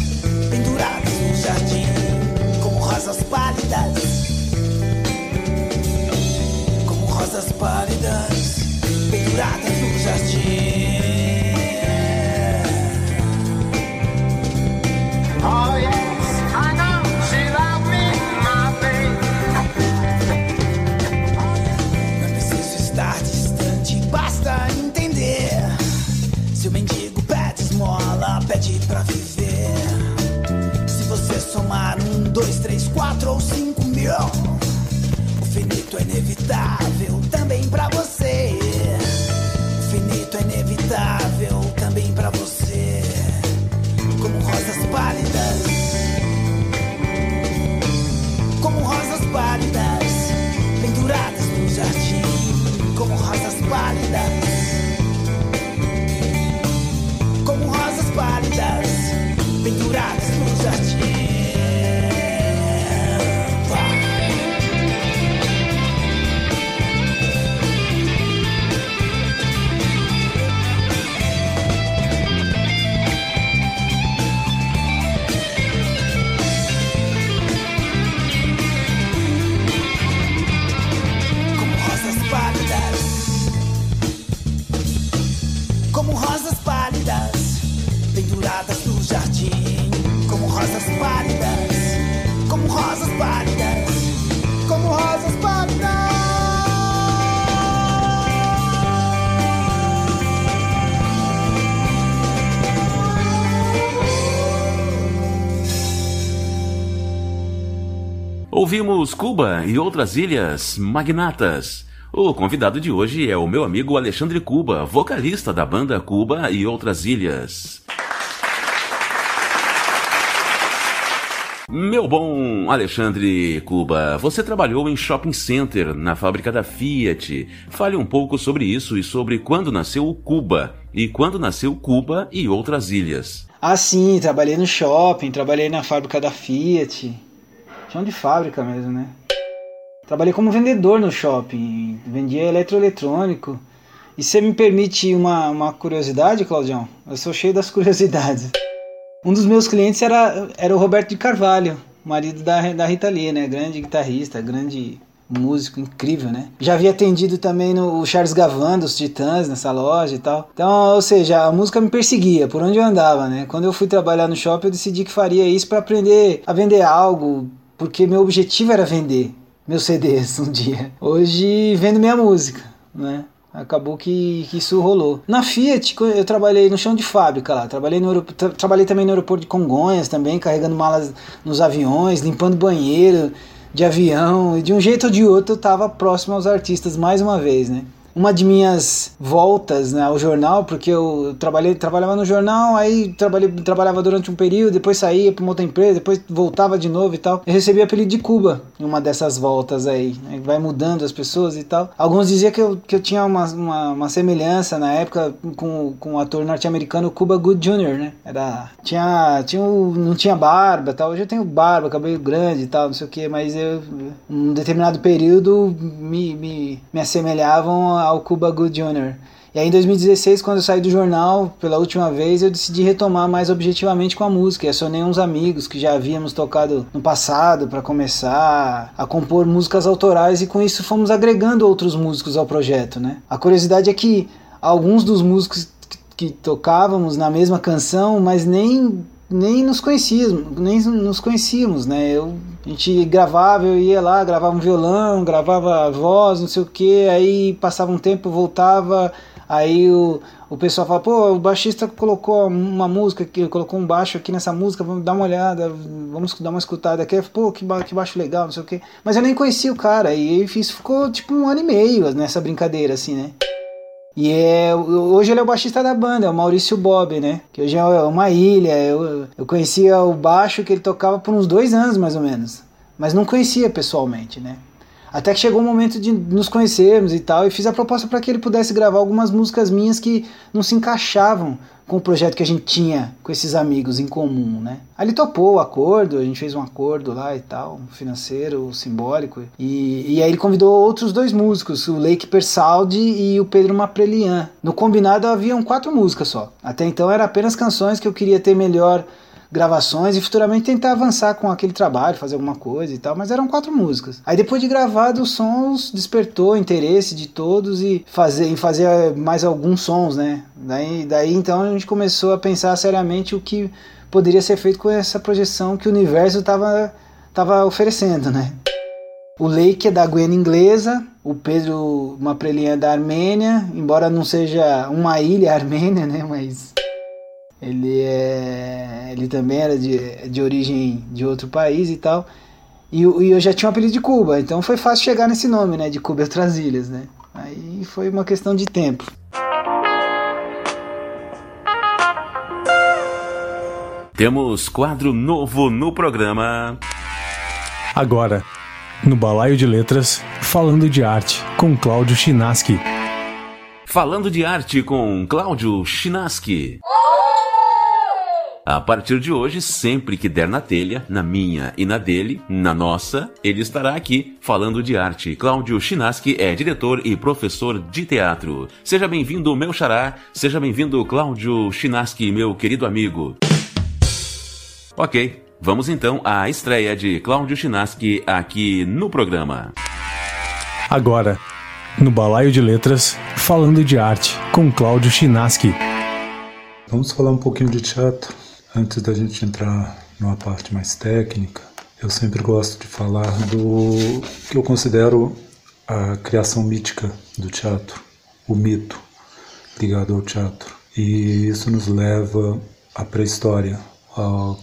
Penduradas no jardim. Como rosas pálidas. Como rosas pálidas. Penduradas no jardim. Quatro ou cinco mil, o finito é inevitável também pra você. Ouvimos Cuba e outras ilhas magnatas. O convidado de hoje é o meu amigo Alexandre Cuba, vocalista da banda Cuba e outras ilhas. Meu bom Alexandre Cuba, você trabalhou em shopping center na fábrica da Fiat. Fale um pouco sobre isso e sobre quando nasceu o Cuba e quando nasceu Cuba e outras ilhas. Ah, sim, trabalhei no shopping, trabalhei na fábrica da Fiat. Chão de fábrica mesmo, né? Trabalhei como vendedor no shopping, vendia eletroeletrônico. E você me permite uma, uma curiosidade, Claudião? Eu sou cheio das curiosidades. Um dos meus clientes era, era o Roberto de Carvalho, marido da, da Rita Lee, né? Grande guitarrista, grande músico incrível, né? Já havia atendido também no Charles Gavan dos Titãs nessa loja e tal. Então, ou seja, a música me perseguia por onde eu andava, né? Quando eu fui trabalhar no shopping, eu decidi que faria isso para aprender a vender algo, porque meu objetivo era vender meus CDs um dia. Hoje vendo minha música, né? Acabou que, que, isso rolou. Na Fiat, eu trabalhei no chão de fábrica lá. Trabalhei, no, tra trabalhei também no aeroporto de Congonhas, também, carregando malas nos aviões, limpando banheiro de avião. E de um jeito ou de outro eu estava próximo aos artistas mais uma vez, né? Uma de minhas voltas né, ao jornal, porque eu trabalhei, trabalhava no jornal, aí trabalhei, trabalhava durante um período, depois saía para uma outra empresa, depois voltava de novo e tal. Eu recebi o apelido de Cuba em uma dessas voltas aí, né, vai mudando as pessoas e tal. Alguns diziam que eu, que eu tinha uma, uma, uma semelhança na época com, com o ator norte-americano Cuba Good Jr., né? Era, tinha, tinha, não tinha barba tal, hoje eu tenho barba, cabelo grande e tal, não sei o que, mas eu, um determinado período me, me, me assemelhavam ao Cuba Good Jr. E aí em 2016, quando eu saí do jornal pela última vez, eu decidi retomar mais objetivamente com a música. Eu acionei uns amigos que já havíamos tocado no passado para começar a compor músicas autorais e com isso fomos agregando outros músicos ao projeto, né? A curiosidade é que alguns dos músicos que tocávamos na mesma canção, mas nem nem nos conhecíamos, nem nos conhecíamos, né? Eu, a gente gravava, eu ia lá, gravava um violão, gravava voz, não sei o que, aí passava um tempo, voltava, aí o, o pessoal fala, pô, o baixista colocou uma música aqui, colocou um baixo aqui nessa música, vamos dar uma olhada, vamos dar uma escutada aqui, pô, que, ba que baixo legal, não sei o que. Mas eu nem conhecia o cara, e isso ficou tipo um ano e meio nessa brincadeira, assim, né? E é, hoje ele é o baixista da banda, é o Maurício Bob, né? Que hoje é uma ilha. Eu, eu conhecia o baixo que ele tocava por uns dois anos mais ou menos. Mas não conhecia pessoalmente, né? Até que chegou o momento de nos conhecermos e tal, e fiz a proposta para que ele pudesse gravar algumas músicas minhas que não se encaixavam com o projeto que a gente tinha com esses amigos em comum, né? Aí ele topou o acordo, a gente fez um acordo lá e tal, financeiro, simbólico, e, e aí ele convidou outros dois músicos, o Lake Persaldi e o Pedro Maprelian. No combinado haviam quatro músicas só. Até então era apenas canções que eu queria ter melhor gravações e futuramente tentar avançar com aquele trabalho, fazer alguma coisa e tal, mas eram quatro músicas. Aí depois de gravados os sons despertou interesse de todos e fazer em fazer mais alguns sons, né? Daí, daí então a gente começou a pensar seriamente o que poderia ser feito com essa projeção que o universo estava tava oferecendo, né? O Lake é da Guiana Inglesa, o Pedro Maprelinha é da Armênia, embora não seja uma ilha armênia, né? Mas ele, é, ele também era de, de origem de outro país e tal. E, e eu já tinha um apelido de Cuba, então foi fácil chegar nesse nome, né? De Cuba e outras ilhas, né? Aí foi uma questão de tempo. Temos quadro novo no programa. Agora, no Balaio de Letras, falando de arte, com Cláudio Chinaski. Falando de arte com Cláudio Chinaski. A partir de hoje, sempre que der na telha, na minha e na dele, na nossa, ele estará aqui falando de arte. Cláudio Chinaski é diretor e professor de teatro. Seja bem-vindo, meu xará. Seja bem-vindo, Cláudio Chinaski, meu querido amigo. Ok, vamos então à estreia de Cláudio Chinaski aqui no programa. Agora, no Balaio de Letras, falando de arte com Cláudio Chinaski. Vamos falar um pouquinho de teatro. Antes da gente entrar numa parte mais técnica, eu sempre gosto de falar do que eu considero a criação mítica do teatro, o mito ligado ao teatro. E isso nos leva à pré-história,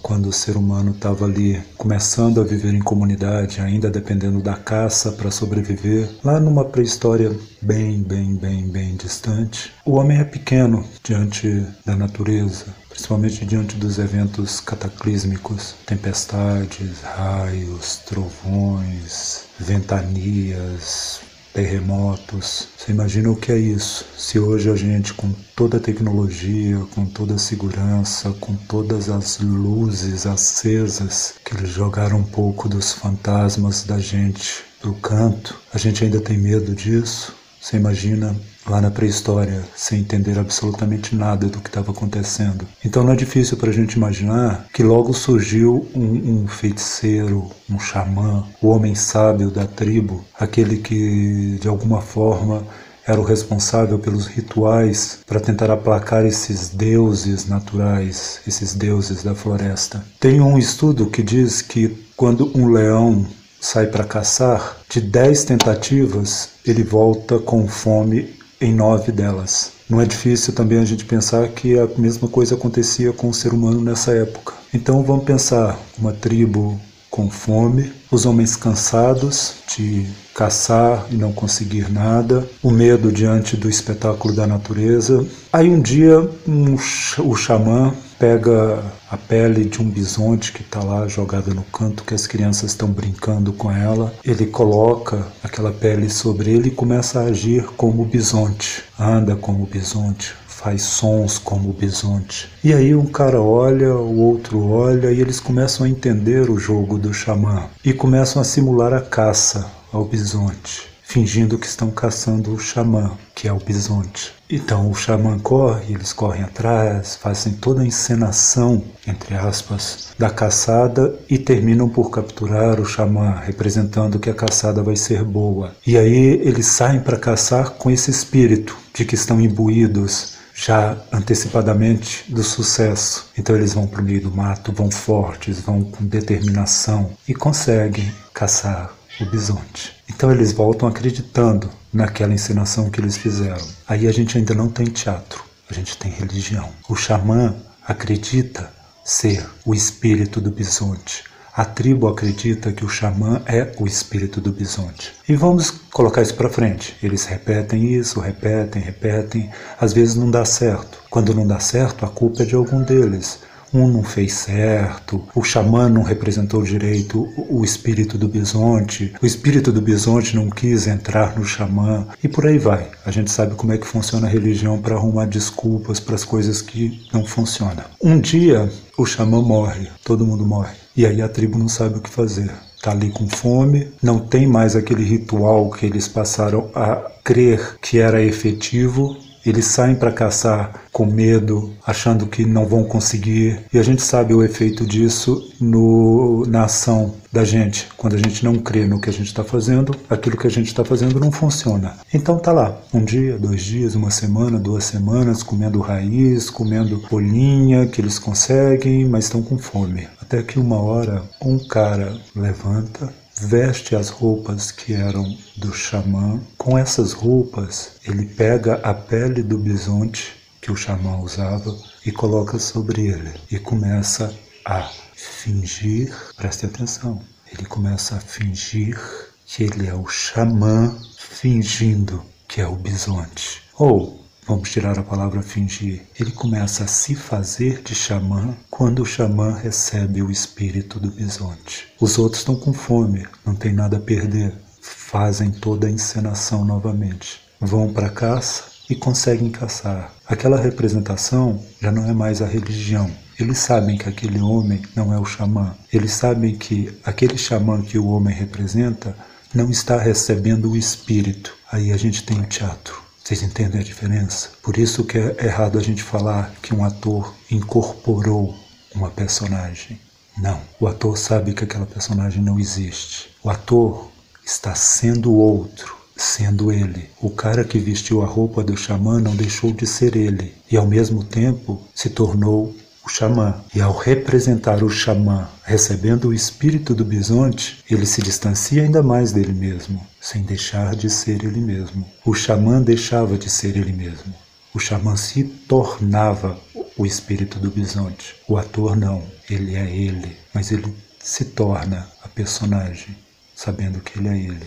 quando o ser humano estava ali começando a viver em comunidade, ainda dependendo da caça para sobreviver, lá numa pré-história bem, bem, bem, bem distante. O homem é pequeno diante da natureza, principalmente diante dos eventos cataclísmicos, tempestades, raios, trovões, ventanias, terremotos. Você imagina o que é isso? Se hoje a gente, com toda a tecnologia, com toda a segurança, com todas as luzes acesas, que eles jogaram um pouco dos fantasmas da gente pro canto, a gente ainda tem medo disso? Você imagina lá na pré-história, sem entender absolutamente nada do que estava acontecendo. Então não é difícil para a gente imaginar que logo surgiu um, um, feiticeiro, um xamã, o homem sábio da tribo, aquele que de alguma forma era o responsável pelos rituais para tentar aplacar esses deuses naturais, esses deuses da floresta. Tem um estudo que diz que quando um leão sai para caçar, de dez tentativas ele volta com fome em nove delas. Não é difícil também a gente pensar que a mesma coisa acontecia com o ser humano nessa época. Então vamos pensar uma tribo com fome, os homens cansados de caçar e não conseguir nada, o medo diante do espetáculo da natureza. Aí um dia um, o xamã pega a pele de um bisonte que está lá jogada no canto, que as crianças estão brincando com ela. Ele coloca aquela pele sobre ele e começa a agir como bisonte, anda como bisonte, faz sons como o bisonte. E aí um cara olha, o outro olha e eles começam a entender o jogo do xamã e começam a simular a caça ao bisonte fingindo que estão caçando o xamã, que é o bisonte. Então o xamã corre, eles correm atrás, fazem toda a encenação, entre aspas, da caçada e terminam por capturar o xamã, representando que a caçada vai ser boa. E aí eles saem para caçar com esse espírito de que estão imbuídos já antecipadamente do sucesso. Então eles vão para o meio do mato, vão fortes, vão com determinação e conseguem caçar o bisonte. Então eles voltam acreditando naquela encenação que eles fizeram. Aí a gente ainda não tem teatro, a gente tem religião. O xamã acredita ser o espírito do bisonte. A tribo acredita que o xamã é o espírito do bisonte. E vamos colocar isso para frente. Eles repetem isso, repetem, repetem. Às vezes não dá certo. Quando não dá certo, a culpa é de algum deles um não fez certo, o xamã não representou direito o espírito do bisonte, o espírito do bisonte não quis entrar no xamã e por aí vai. A gente sabe como é que funciona a religião para arrumar desculpas para as coisas que não funcionam. Um dia o xamã morre, todo mundo morre, e aí a tribo não sabe o que fazer está ali com fome, não tem mais aquele ritual que eles passaram a crer que era efetivo, eles saem para caçar com medo, achando que não vão conseguir. E a gente sabe o efeito disso no, na ação da gente. Quando a gente não crê no que a gente está fazendo, aquilo que a gente está fazendo não funciona. Então tá lá, um dia, dois dias, uma semana, duas semanas, comendo raiz, comendo folhinha que eles conseguem, mas estão com fome. Até que uma hora um cara levanta veste as roupas que eram do xamã. Com essas roupas, ele pega a pele do bisonte que o xamã usava e coloca sobre ele e começa a fingir, preste atenção, ele começa a fingir que ele é o xamã fingindo que é o bisonte. Ou Vamos tirar a palavra fingir. Ele começa a se fazer de xamã quando o xamã recebe o espírito do bisonte. Os outros estão com fome, não tem nada a perder. Fazem toda a encenação novamente. Vão para a caça e conseguem caçar. Aquela representação já não é mais a religião. Eles sabem que aquele homem não é o xamã. Eles sabem que aquele xamã que o homem representa não está recebendo o espírito. Aí a gente tem o teatro. Vocês entendem a diferença? Por isso que é errado a gente falar que um ator incorporou uma personagem. Não, o ator sabe que aquela personagem não existe. O ator está sendo outro, sendo ele. O cara que vestiu a roupa do xamã não deixou de ser ele e ao mesmo tempo se tornou o xamã. E ao representar o xamã recebendo o espírito do bisonte, ele se distancia ainda mais dele mesmo, sem deixar de ser ele mesmo. O xamã deixava de ser ele mesmo. O xamã se tornava o espírito do bisonte. O ator não, ele é ele, mas ele se torna a personagem, sabendo que ele é ele.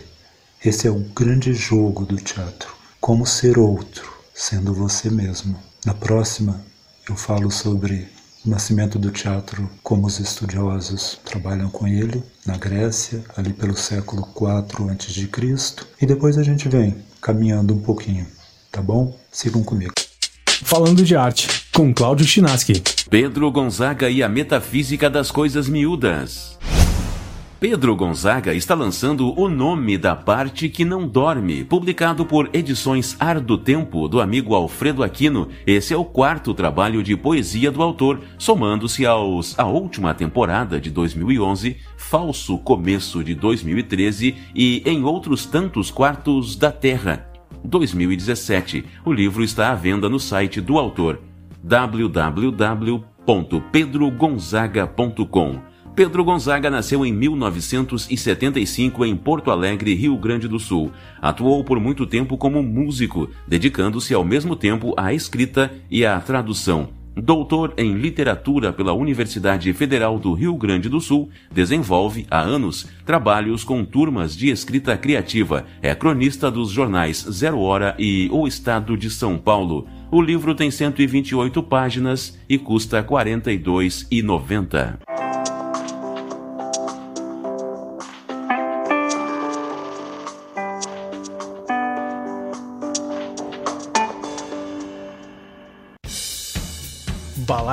Esse é o grande jogo do teatro. Como ser outro, sendo você mesmo. Na próxima, eu falo sobre o nascimento do teatro, como os estudiosos trabalham com ele na Grécia, ali pelo século IV a.C. E depois a gente vem caminhando um pouquinho, tá bom? Sigam comigo. Falando de arte, com Cláudio Chinaski. Pedro Gonzaga e a metafísica das coisas miúdas. Pedro Gonzaga está lançando O Nome da Parte que Não Dorme, publicado por Edições Ar do Tempo, do amigo Alfredo Aquino. Esse é o quarto trabalho de poesia do autor, somando-se aos A Última Temporada de 2011, Falso Começo de 2013 e Em Outros Tantos Quartos da Terra, 2017. O livro está à venda no site do autor www.pedrogonzaga.com. Pedro Gonzaga nasceu em 1975 em Porto Alegre, Rio Grande do Sul. Atuou por muito tempo como músico, dedicando-se ao mesmo tempo à escrita e à tradução. Doutor em literatura pela Universidade Federal do Rio Grande do Sul, desenvolve, há anos, trabalhos com turmas de escrita criativa. É cronista dos jornais Zero Hora e O Estado de São Paulo. O livro tem 128 páginas e custa R$ 42,90.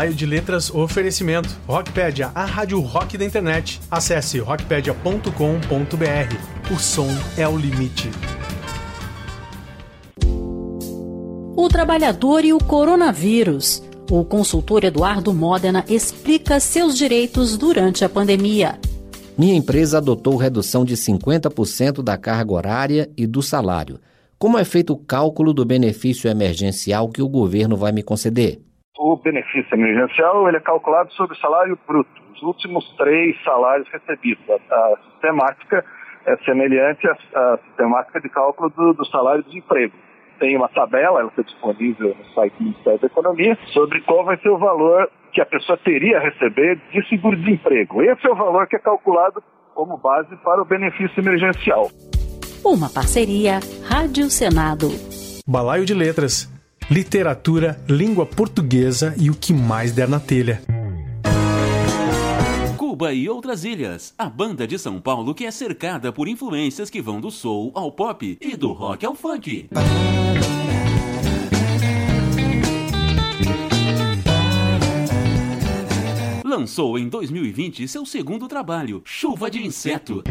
Balaio de Letras Oferecimento. Rockpedia, a rádio rock da internet. Acesse rockpedia.com.br. O som é o limite. O trabalhador e o coronavírus. O consultor Eduardo Modena explica seus direitos durante a pandemia. Minha empresa adotou redução de 50% da carga horária e do salário. Como é feito o cálculo do benefício emergencial que o governo vai me conceder? O benefício emergencial ele é calculado sobre o salário bruto, os últimos três salários recebidos. A, a sistemática é semelhante à, à sistemática de cálculo do, do salário de emprego. Tem uma tabela, ela está disponível no site do Ministério da Economia, sobre qual vai ser o valor que a pessoa teria a receber de seguro-desemprego. Esse é o valor que é calculado como base para o benefício emergencial. Uma parceria Rádio Senado. Balaio de Letras literatura, língua portuguesa e o que mais der na telha. Cuba e outras ilhas. A banda de São Paulo que é cercada por influências que vão do soul ao pop e do rock ao funk. Lançou em 2020 seu segundo trabalho, Chuva de Inseto.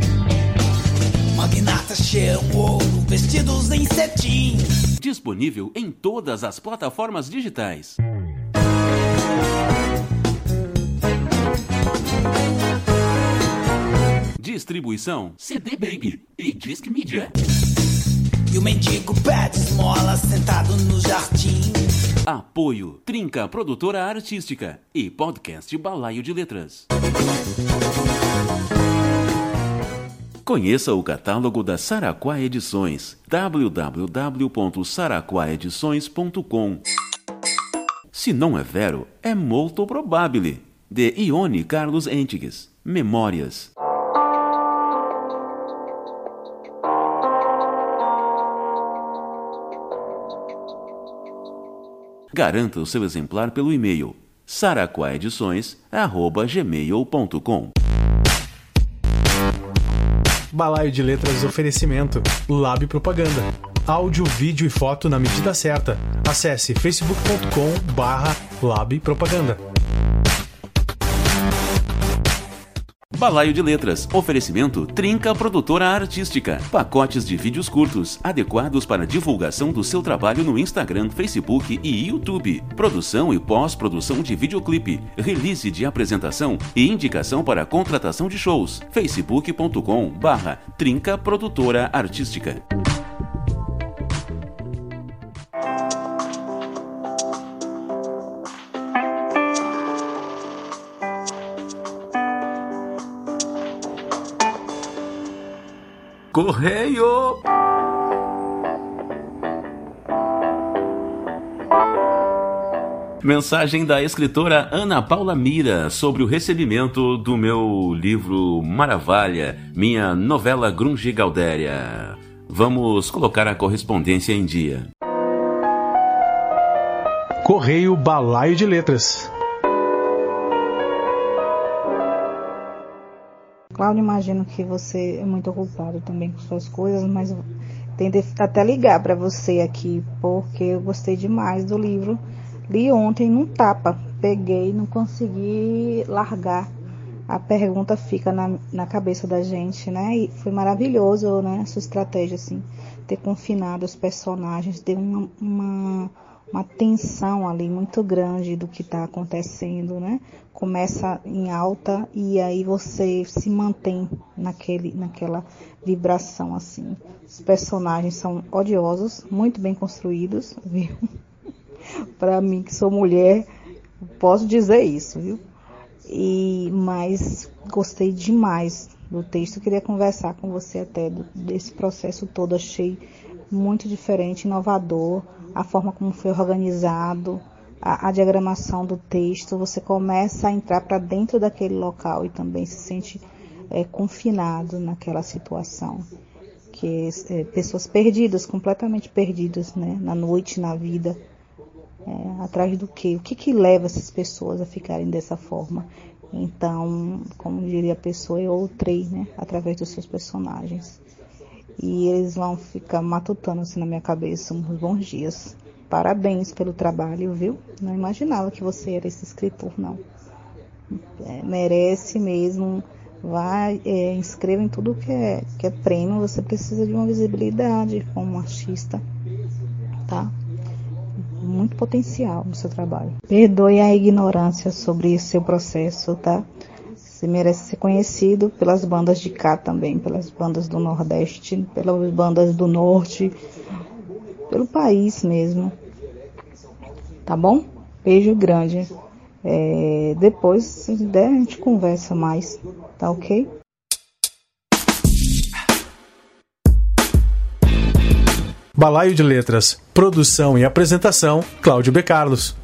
Magnatas cheiram ouro, vestidos em cetim. Disponível em todas as plataformas digitais. Distribuição CD Baby e Disc Media. E o mendigo pede esmola sentado no jardim. Apoio Trinca Produtora Artística e Podcast Balaio de Letras. Conheça o catálogo da Saraquá Edições www.saraquaedições.com. Se não é vero, é molto probabile. De Ione Carlos Entigues. Memórias. Garanta o seu exemplar pelo e-mail saraquaedições@gmail.com. Balaio de Letras Oferecimento. Lab Propaganda. Áudio, vídeo e foto na medida certa. Acesse facebook.com barra Lab Propaganda. Balaio de Letras. Oferecimento Trinca Produtora Artística. Pacotes de vídeos curtos, adequados para divulgação do seu trabalho no Instagram, Facebook e YouTube. Produção e pós-produção de videoclipe, release de apresentação e indicação para contratação de shows. facebook.com barra Trinca Produtora Artística. Correio! Mensagem da escritora Ana Paula Mira sobre o recebimento do meu livro Maravalha, minha novela Grunge Galdéria. Vamos colocar a correspondência em dia. Correio Balaio de Letras. Cláudio, imagino que você é muito ocupado também com suas coisas, mas tentei até ligar para você aqui, porque eu gostei demais do livro Li ontem num tapa, peguei, não consegui largar. A pergunta fica na, na cabeça da gente, né? E foi maravilhoso, né? Sua estratégia, assim, ter confinado os personagens, ter uma, uma, uma tensão ali muito grande do que está acontecendo, né? Começa em alta e aí você se mantém naquele, naquela vibração, assim. Os personagens são odiosos, muito bem construídos, viu? para mim que sou mulher, posso dizer isso, viu? E mas gostei demais do texto, queria conversar com você até desse processo todo, achei muito diferente, inovador, a forma como foi organizado, a, a diagramação do texto, você começa a entrar para dentro daquele local e também se sente é, confinado naquela situação que é, pessoas perdidas, completamente perdidas, né, na noite, na vida, é, atrás do quê? O que, que leva essas pessoas a ficarem dessa forma? Então, como diria a pessoa, eu outrei, né? Através dos seus personagens. E eles vão ficar matutando assim na minha cabeça uns bons dias. Parabéns pelo trabalho, viu? Não imaginava que você era esse escritor, não. É, merece mesmo. Vai, é, inscreva em tudo que é, que é prêmio. Você precisa de uma visibilidade como artista, tá? muito potencial no seu trabalho. Perdoe a ignorância sobre seu processo, tá? Você merece ser conhecido pelas bandas de cá também, pelas bandas do Nordeste, pelas bandas do Norte, pelo país mesmo. Tá bom? Beijo grande. É, depois, se der, a gente conversa mais, tá ok? Balaio de Letras, produção e apresentação, Cláudio B. Carlos.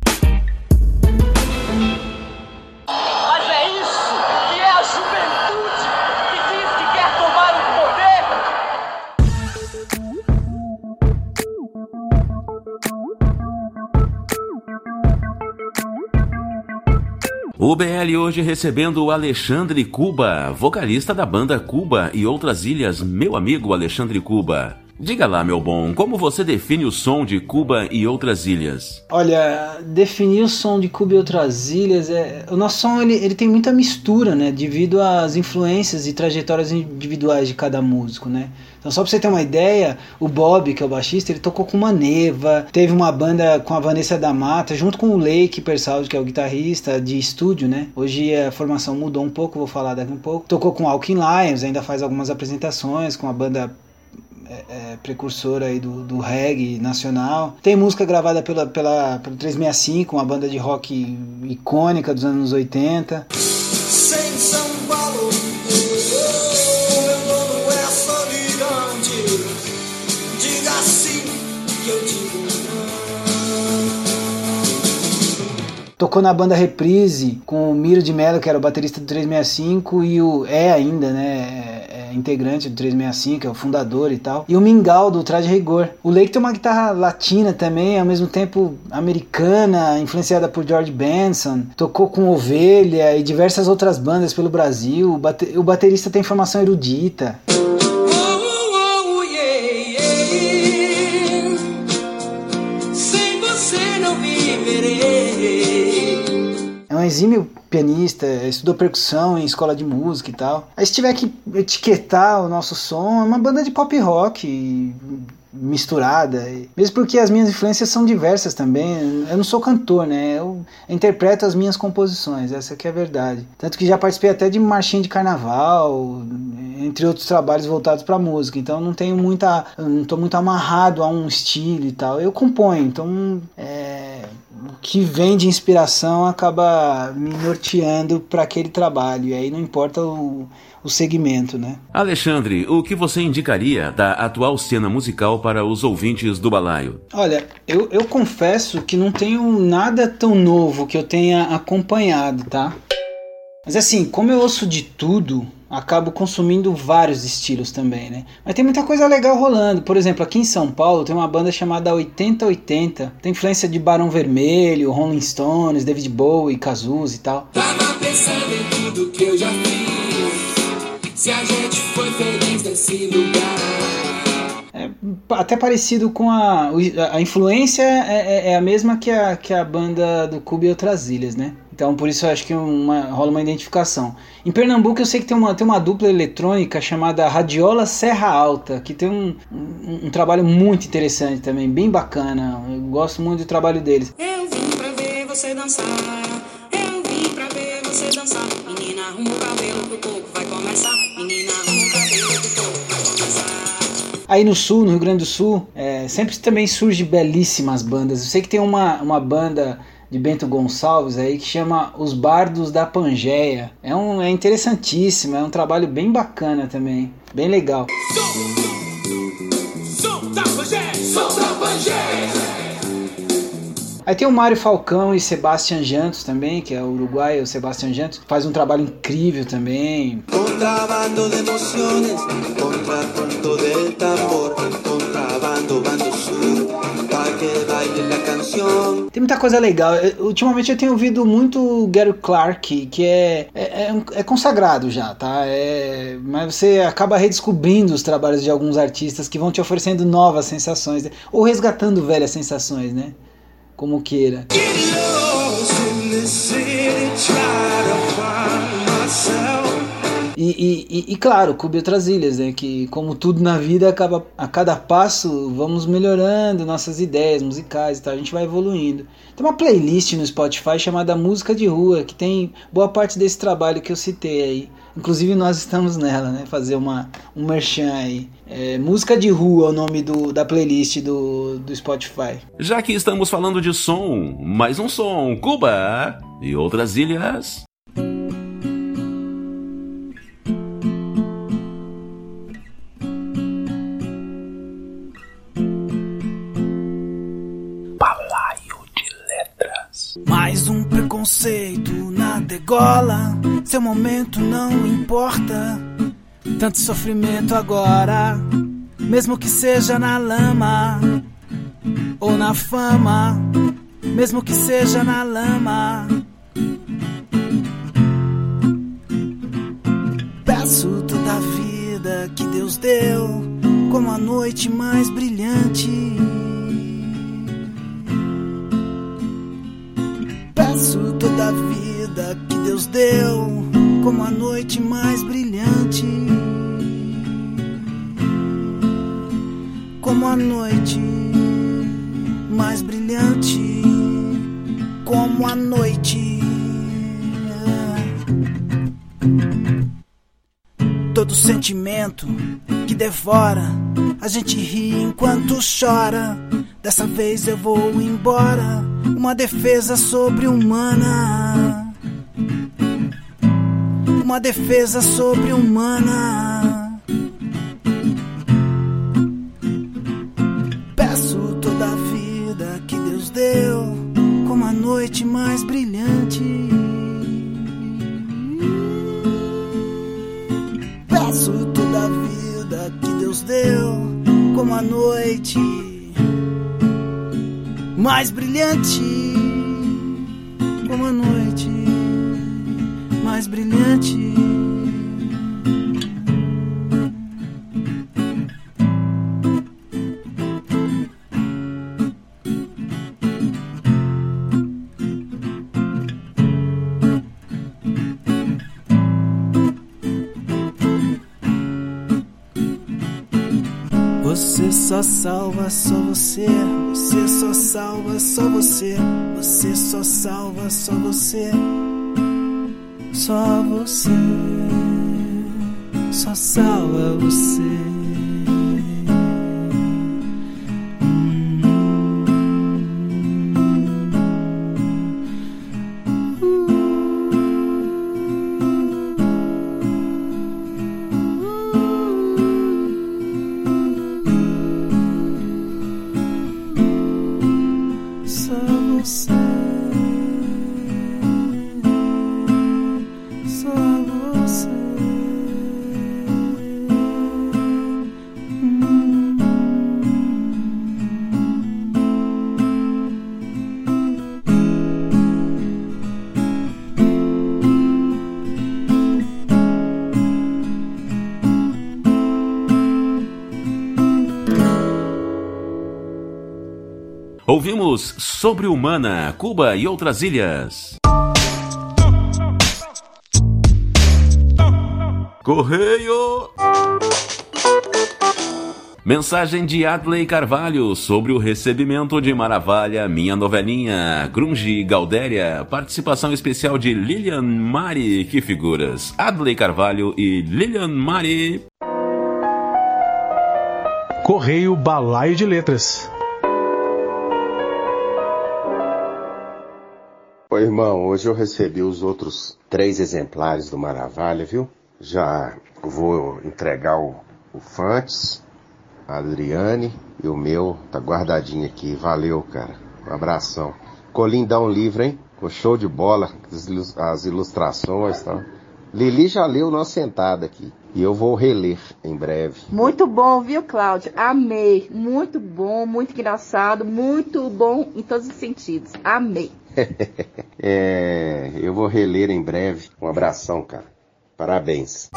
O BL hoje recebendo o Alexandre Cuba, vocalista da banda Cuba e outras ilhas, meu amigo Alexandre Cuba. Diga lá, meu bom, como você define o som de Cuba e outras ilhas? Olha, definir o som de Cuba e outras ilhas é. O nosso som ele, ele tem muita mistura, né? Devido às influências e trajetórias individuais de cada músico, né? Então, só pra você ter uma ideia, o Bob, que é o baixista, ele tocou com uma Neva, teve uma banda com a Vanessa da Mata, junto com o Lake Persaldi, que é o guitarrista de estúdio, né? Hoje a formação mudou um pouco, vou falar daqui um pouco. Tocou com Alkin Lions, ainda faz algumas apresentações com a banda é, é, precursora aí do, do reggae nacional. Tem música gravada pela, pela, pelo 365, uma banda de rock icônica dos anos 80. Tocou na banda Reprise com o Miro de Mello, que era o baterista do 365, e o é ainda, né? integrante do 365, é o fundador e tal. E o Mingau do Traje Rigor. O Lake tem uma guitarra latina também, ao mesmo tempo americana, influenciada por George Benson. Tocou com Ovelha e diversas outras bandas pelo Brasil. O, bate o baterista tem formação erudita. Exímio pianista, estudou percussão em escola de música e tal. Aí se tiver que etiquetar o nosso som, é uma banda de pop rock misturada. Mesmo porque as minhas influências são diversas também. Eu não sou cantor, né? Eu interpreto as minhas composições, essa que é a verdade. Tanto que já participei até de marchinha de carnaval, entre outros trabalhos voltados para música. Então não tenho muita, não tô muito amarrado a um estilo e tal. Eu componho, então é que vem de inspiração acaba me norteando para aquele trabalho. E aí não importa o, o segmento, né? Alexandre, o que você indicaria da atual cena musical para os ouvintes do balaio? Olha, eu, eu confesso que não tenho nada tão novo que eu tenha acompanhado, tá? Mas assim, como eu ouço de tudo, acabo consumindo vários estilos também, né? Mas tem muita coisa legal rolando. Por exemplo, aqui em São Paulo tem uma banda chamada 8080. Tem influência de Barão Vermelho, Rolling Stones, David Bowie, Cazuza e tal. Tava pensando em tudo que eu já fiz. Se a gente foi feliz nesse lugar. É até parecido com a. A influência é, é, é a mesma que a, que a banda do Cuba e outras ilhas, né? Então por isso eu acho que uma, rola uma identificação. Em Pernambuco eu sei que tem uma, tem uma dupla eletrônica chamada Radiola Serra Alta, que tem um, um, um trabalho muito interessante também, bem bacana. Eu gosto muito do trabalho deles. Eu vim pra ver você dançar. Eu vim pra ver você dançar. Menina, arruma o cabelo que o vai começar. Menina, arruma o cabelo que o pouco vai começar. Aí no sul, no Rio Grande do Sul, é, sempre também surge belíssimas bandas. Eu sei que tem uma, uma banda de Bento Gonçalves aí que chama Os Bardos da Pangeia. É, um, é interessantíssimo, é um trabalho bem bacana também, bem legal. Aí tem o Mário Falcão e Sebastian Jantos também, que é o uruguaio, o Sebastian Jantos, faz um trabalho incrível também. Contrabando de emociones, del tambor, contrabando que baile la canción. Tem muita coisa legal. Eu, ultimamente eu tenho ouvido muito Gary Clark, que é, é, é, é consagrado já, tá? É, mas você acaba redescobrindo os trabalhos de alguns artistas que vão te oferecendo novas sensações, né? ou resgatando velhas sensações, né? Como queira. E, e, e, claro, Cube outras ilhas, né? Que como tudo na vida, acaba, a cada passo vamos melhorando nossas ideias musicais e tal, a gente vai evoluindo. Tem uma playlist no Spotify chamada Música de Rua, que tem boa parte desse trabalho que eu citei aí. Inclusive nós estamos nela, né? Fazer uma, um merchan aí. É, Música de Rua é o nome do, da playlist do, do Spotify. Já que estamos falando de som, mais um som, Cuba e outras ilhas. Mais um preconceito na degola. Seu momento não importa. Tanto sofrimento agora, mesmo que seja na lama ou na fama, mesmo que seja na lama. Peço toda a vida que Deus deu, como a noite mais brilhante. Peço toda a vida que Deus deu, como a noite mais brilhante. Como a noite mais brilhante. Como a noite. Todo sentimento que devora, a gente ri enquanto chora. Dessa vez eu vou embora. Uma defesa sobre-humana. Uma defesa sobre-humana. Mais brilhante como a noite mais brilhante. Você só salva só você, você só salva só você, você só salva só você, só você, só salva você. Sobre Humana, Cuba e outras ilhas. Correio! Mensagem de Adley Carvalho sobre o recebimento de Maravalha, minha novelinha, Grunge Galdéria, participação especial de Lilian Mari, que figuras, Adley Carvalho e Lilian Mari. Correio Balaio de Letras. Oi, irmão, hoje eu recebi os outros três exemplares do Maravalha, viu? Já vou entregar o, o Fantes, a Adriane e o meu tá guardadinho aqui. Valeu, cara. Um abração. Colim dá um livro, hein? Com show de bola, as ilustrações e tal. Lili já leu nós sentada aqui. E eu vou reler em breve. Muito bom, viu, Cláudio? Amei. Muito bom, muito engraçado, muito bom em todos os sentidos. Amei. é, eu vou reler em breve. Um abração, cara. Parabéns.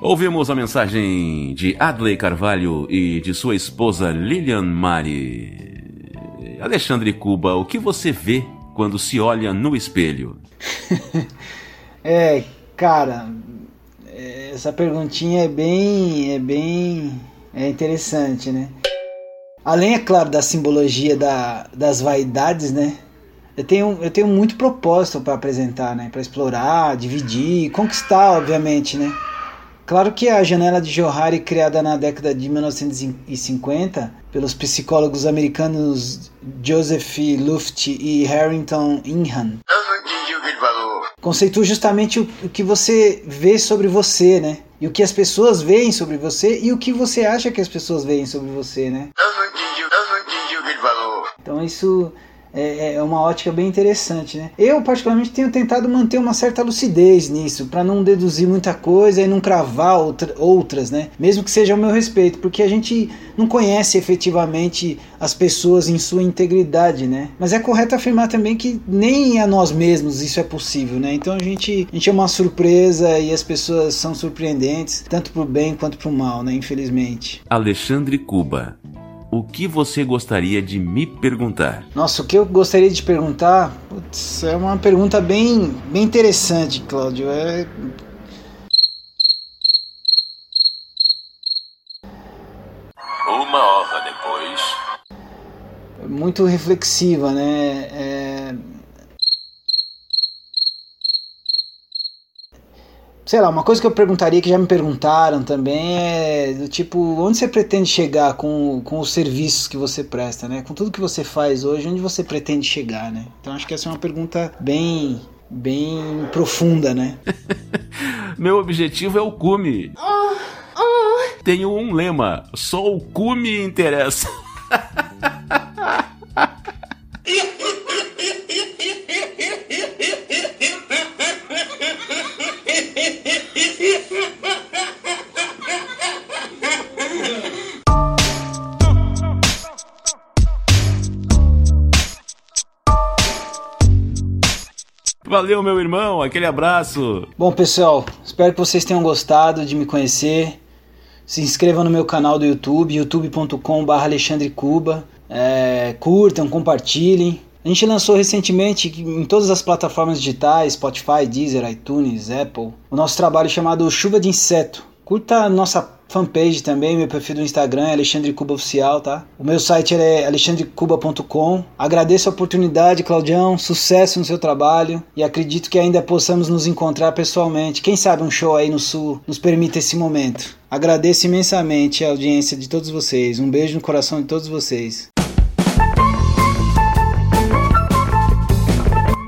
Ouvimos a mensagem de Adley Carvalho e de sua esposa Lilian Mari. Alexandre Cuba, o que você vê quando se olha no espelho? é, cara, essa perguntinha é bem, é bem, é interessante, né? Além, é claro, da simbologia da, das vaidades, né? Eu tenho, eu tenho muito propósito para apresentar, né? Para explorar, dividir, conquistar, obviamente, né? Claro que a janela de Johari, criada na década de 1950 pelos psicólogos americanos Joseph Luft e Harrington Ingham, conceitua justamente o, o que você vê sobre você, né? E o que as pessoas veem sobre você e o que você acha que as pessoas veem sobre você, né? Então isso é, é, uma ótica bem interessante, né? Eu, particularmente, tenho tentado manter uma certa lucidez nisso, para não deduzir muita coisa e não cravar outra, outras, né? Mesmo que seja ao meu respeito, porque a gente não conhece efetivamente as pessoas em sua integridade, né? Mas é correto afirmar também que nem a nós mesmos isso é possível, né? Então a gente, a gente é uma surpresa e as pessoas são surpreendentes, tanto pro bem quanto pro mal, né? Infelizmente. Alexandre Cuba o que você gostaria de me perguntar? Nossa, o que eu gostaria de perguntar? Putz, é uma pergunta bem, bem interessante, Cláudio. É... Uma hora depois. Muito reflexiva, né? É... sei lá, uma coisa que eu perguntaria, que já me perguntaram também, é do tipo, onde você pretende chegar com, com os serviços que você presta, né? Com tudo que você faz hoje, onde você pretende chegar, né? Então acho que essa é uma pergunta bem, bem profunda, né? Meu objetivo é o cume. Oh, oh. Tenho um lema, só o cume interessa. Valeu, meu irmão, aquele abraço. Bom, pessoal, espero que vocês tenham gostado de me conhecer. Se inscrevam no meu canal do YouTube, youtube.com.br Alexandre Cuba. É, curtam, compartilhem. A gente lançou recentemente em todas as plataformas digitais, Spotify, Deezer, iTunes, Apple, o nosso trabalho chamado Chuva de Inseto. Curta a nossa fanpage também, meu perfil do Instagram é Alexandre Cuba Oficial, tá? O meu site é alexandrecuba.com. Agradeço a oportunidade, Claudião, sucesso no seu trabalho e acredito que ainda possamos nos encontrar pessoalmente. Quem sabe um show aí no Sul nos permita esse momento. Agradeço imensamente a audiência de todos vocês. Um beijo no coração de todos vocês.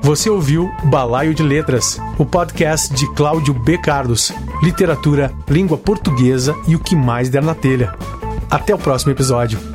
Você ouviu Balaio de Letras, o podcast de Cláudio B. Carlos, literatura, língua portuguesa e o que mais der na telha. Até o próximo episódio.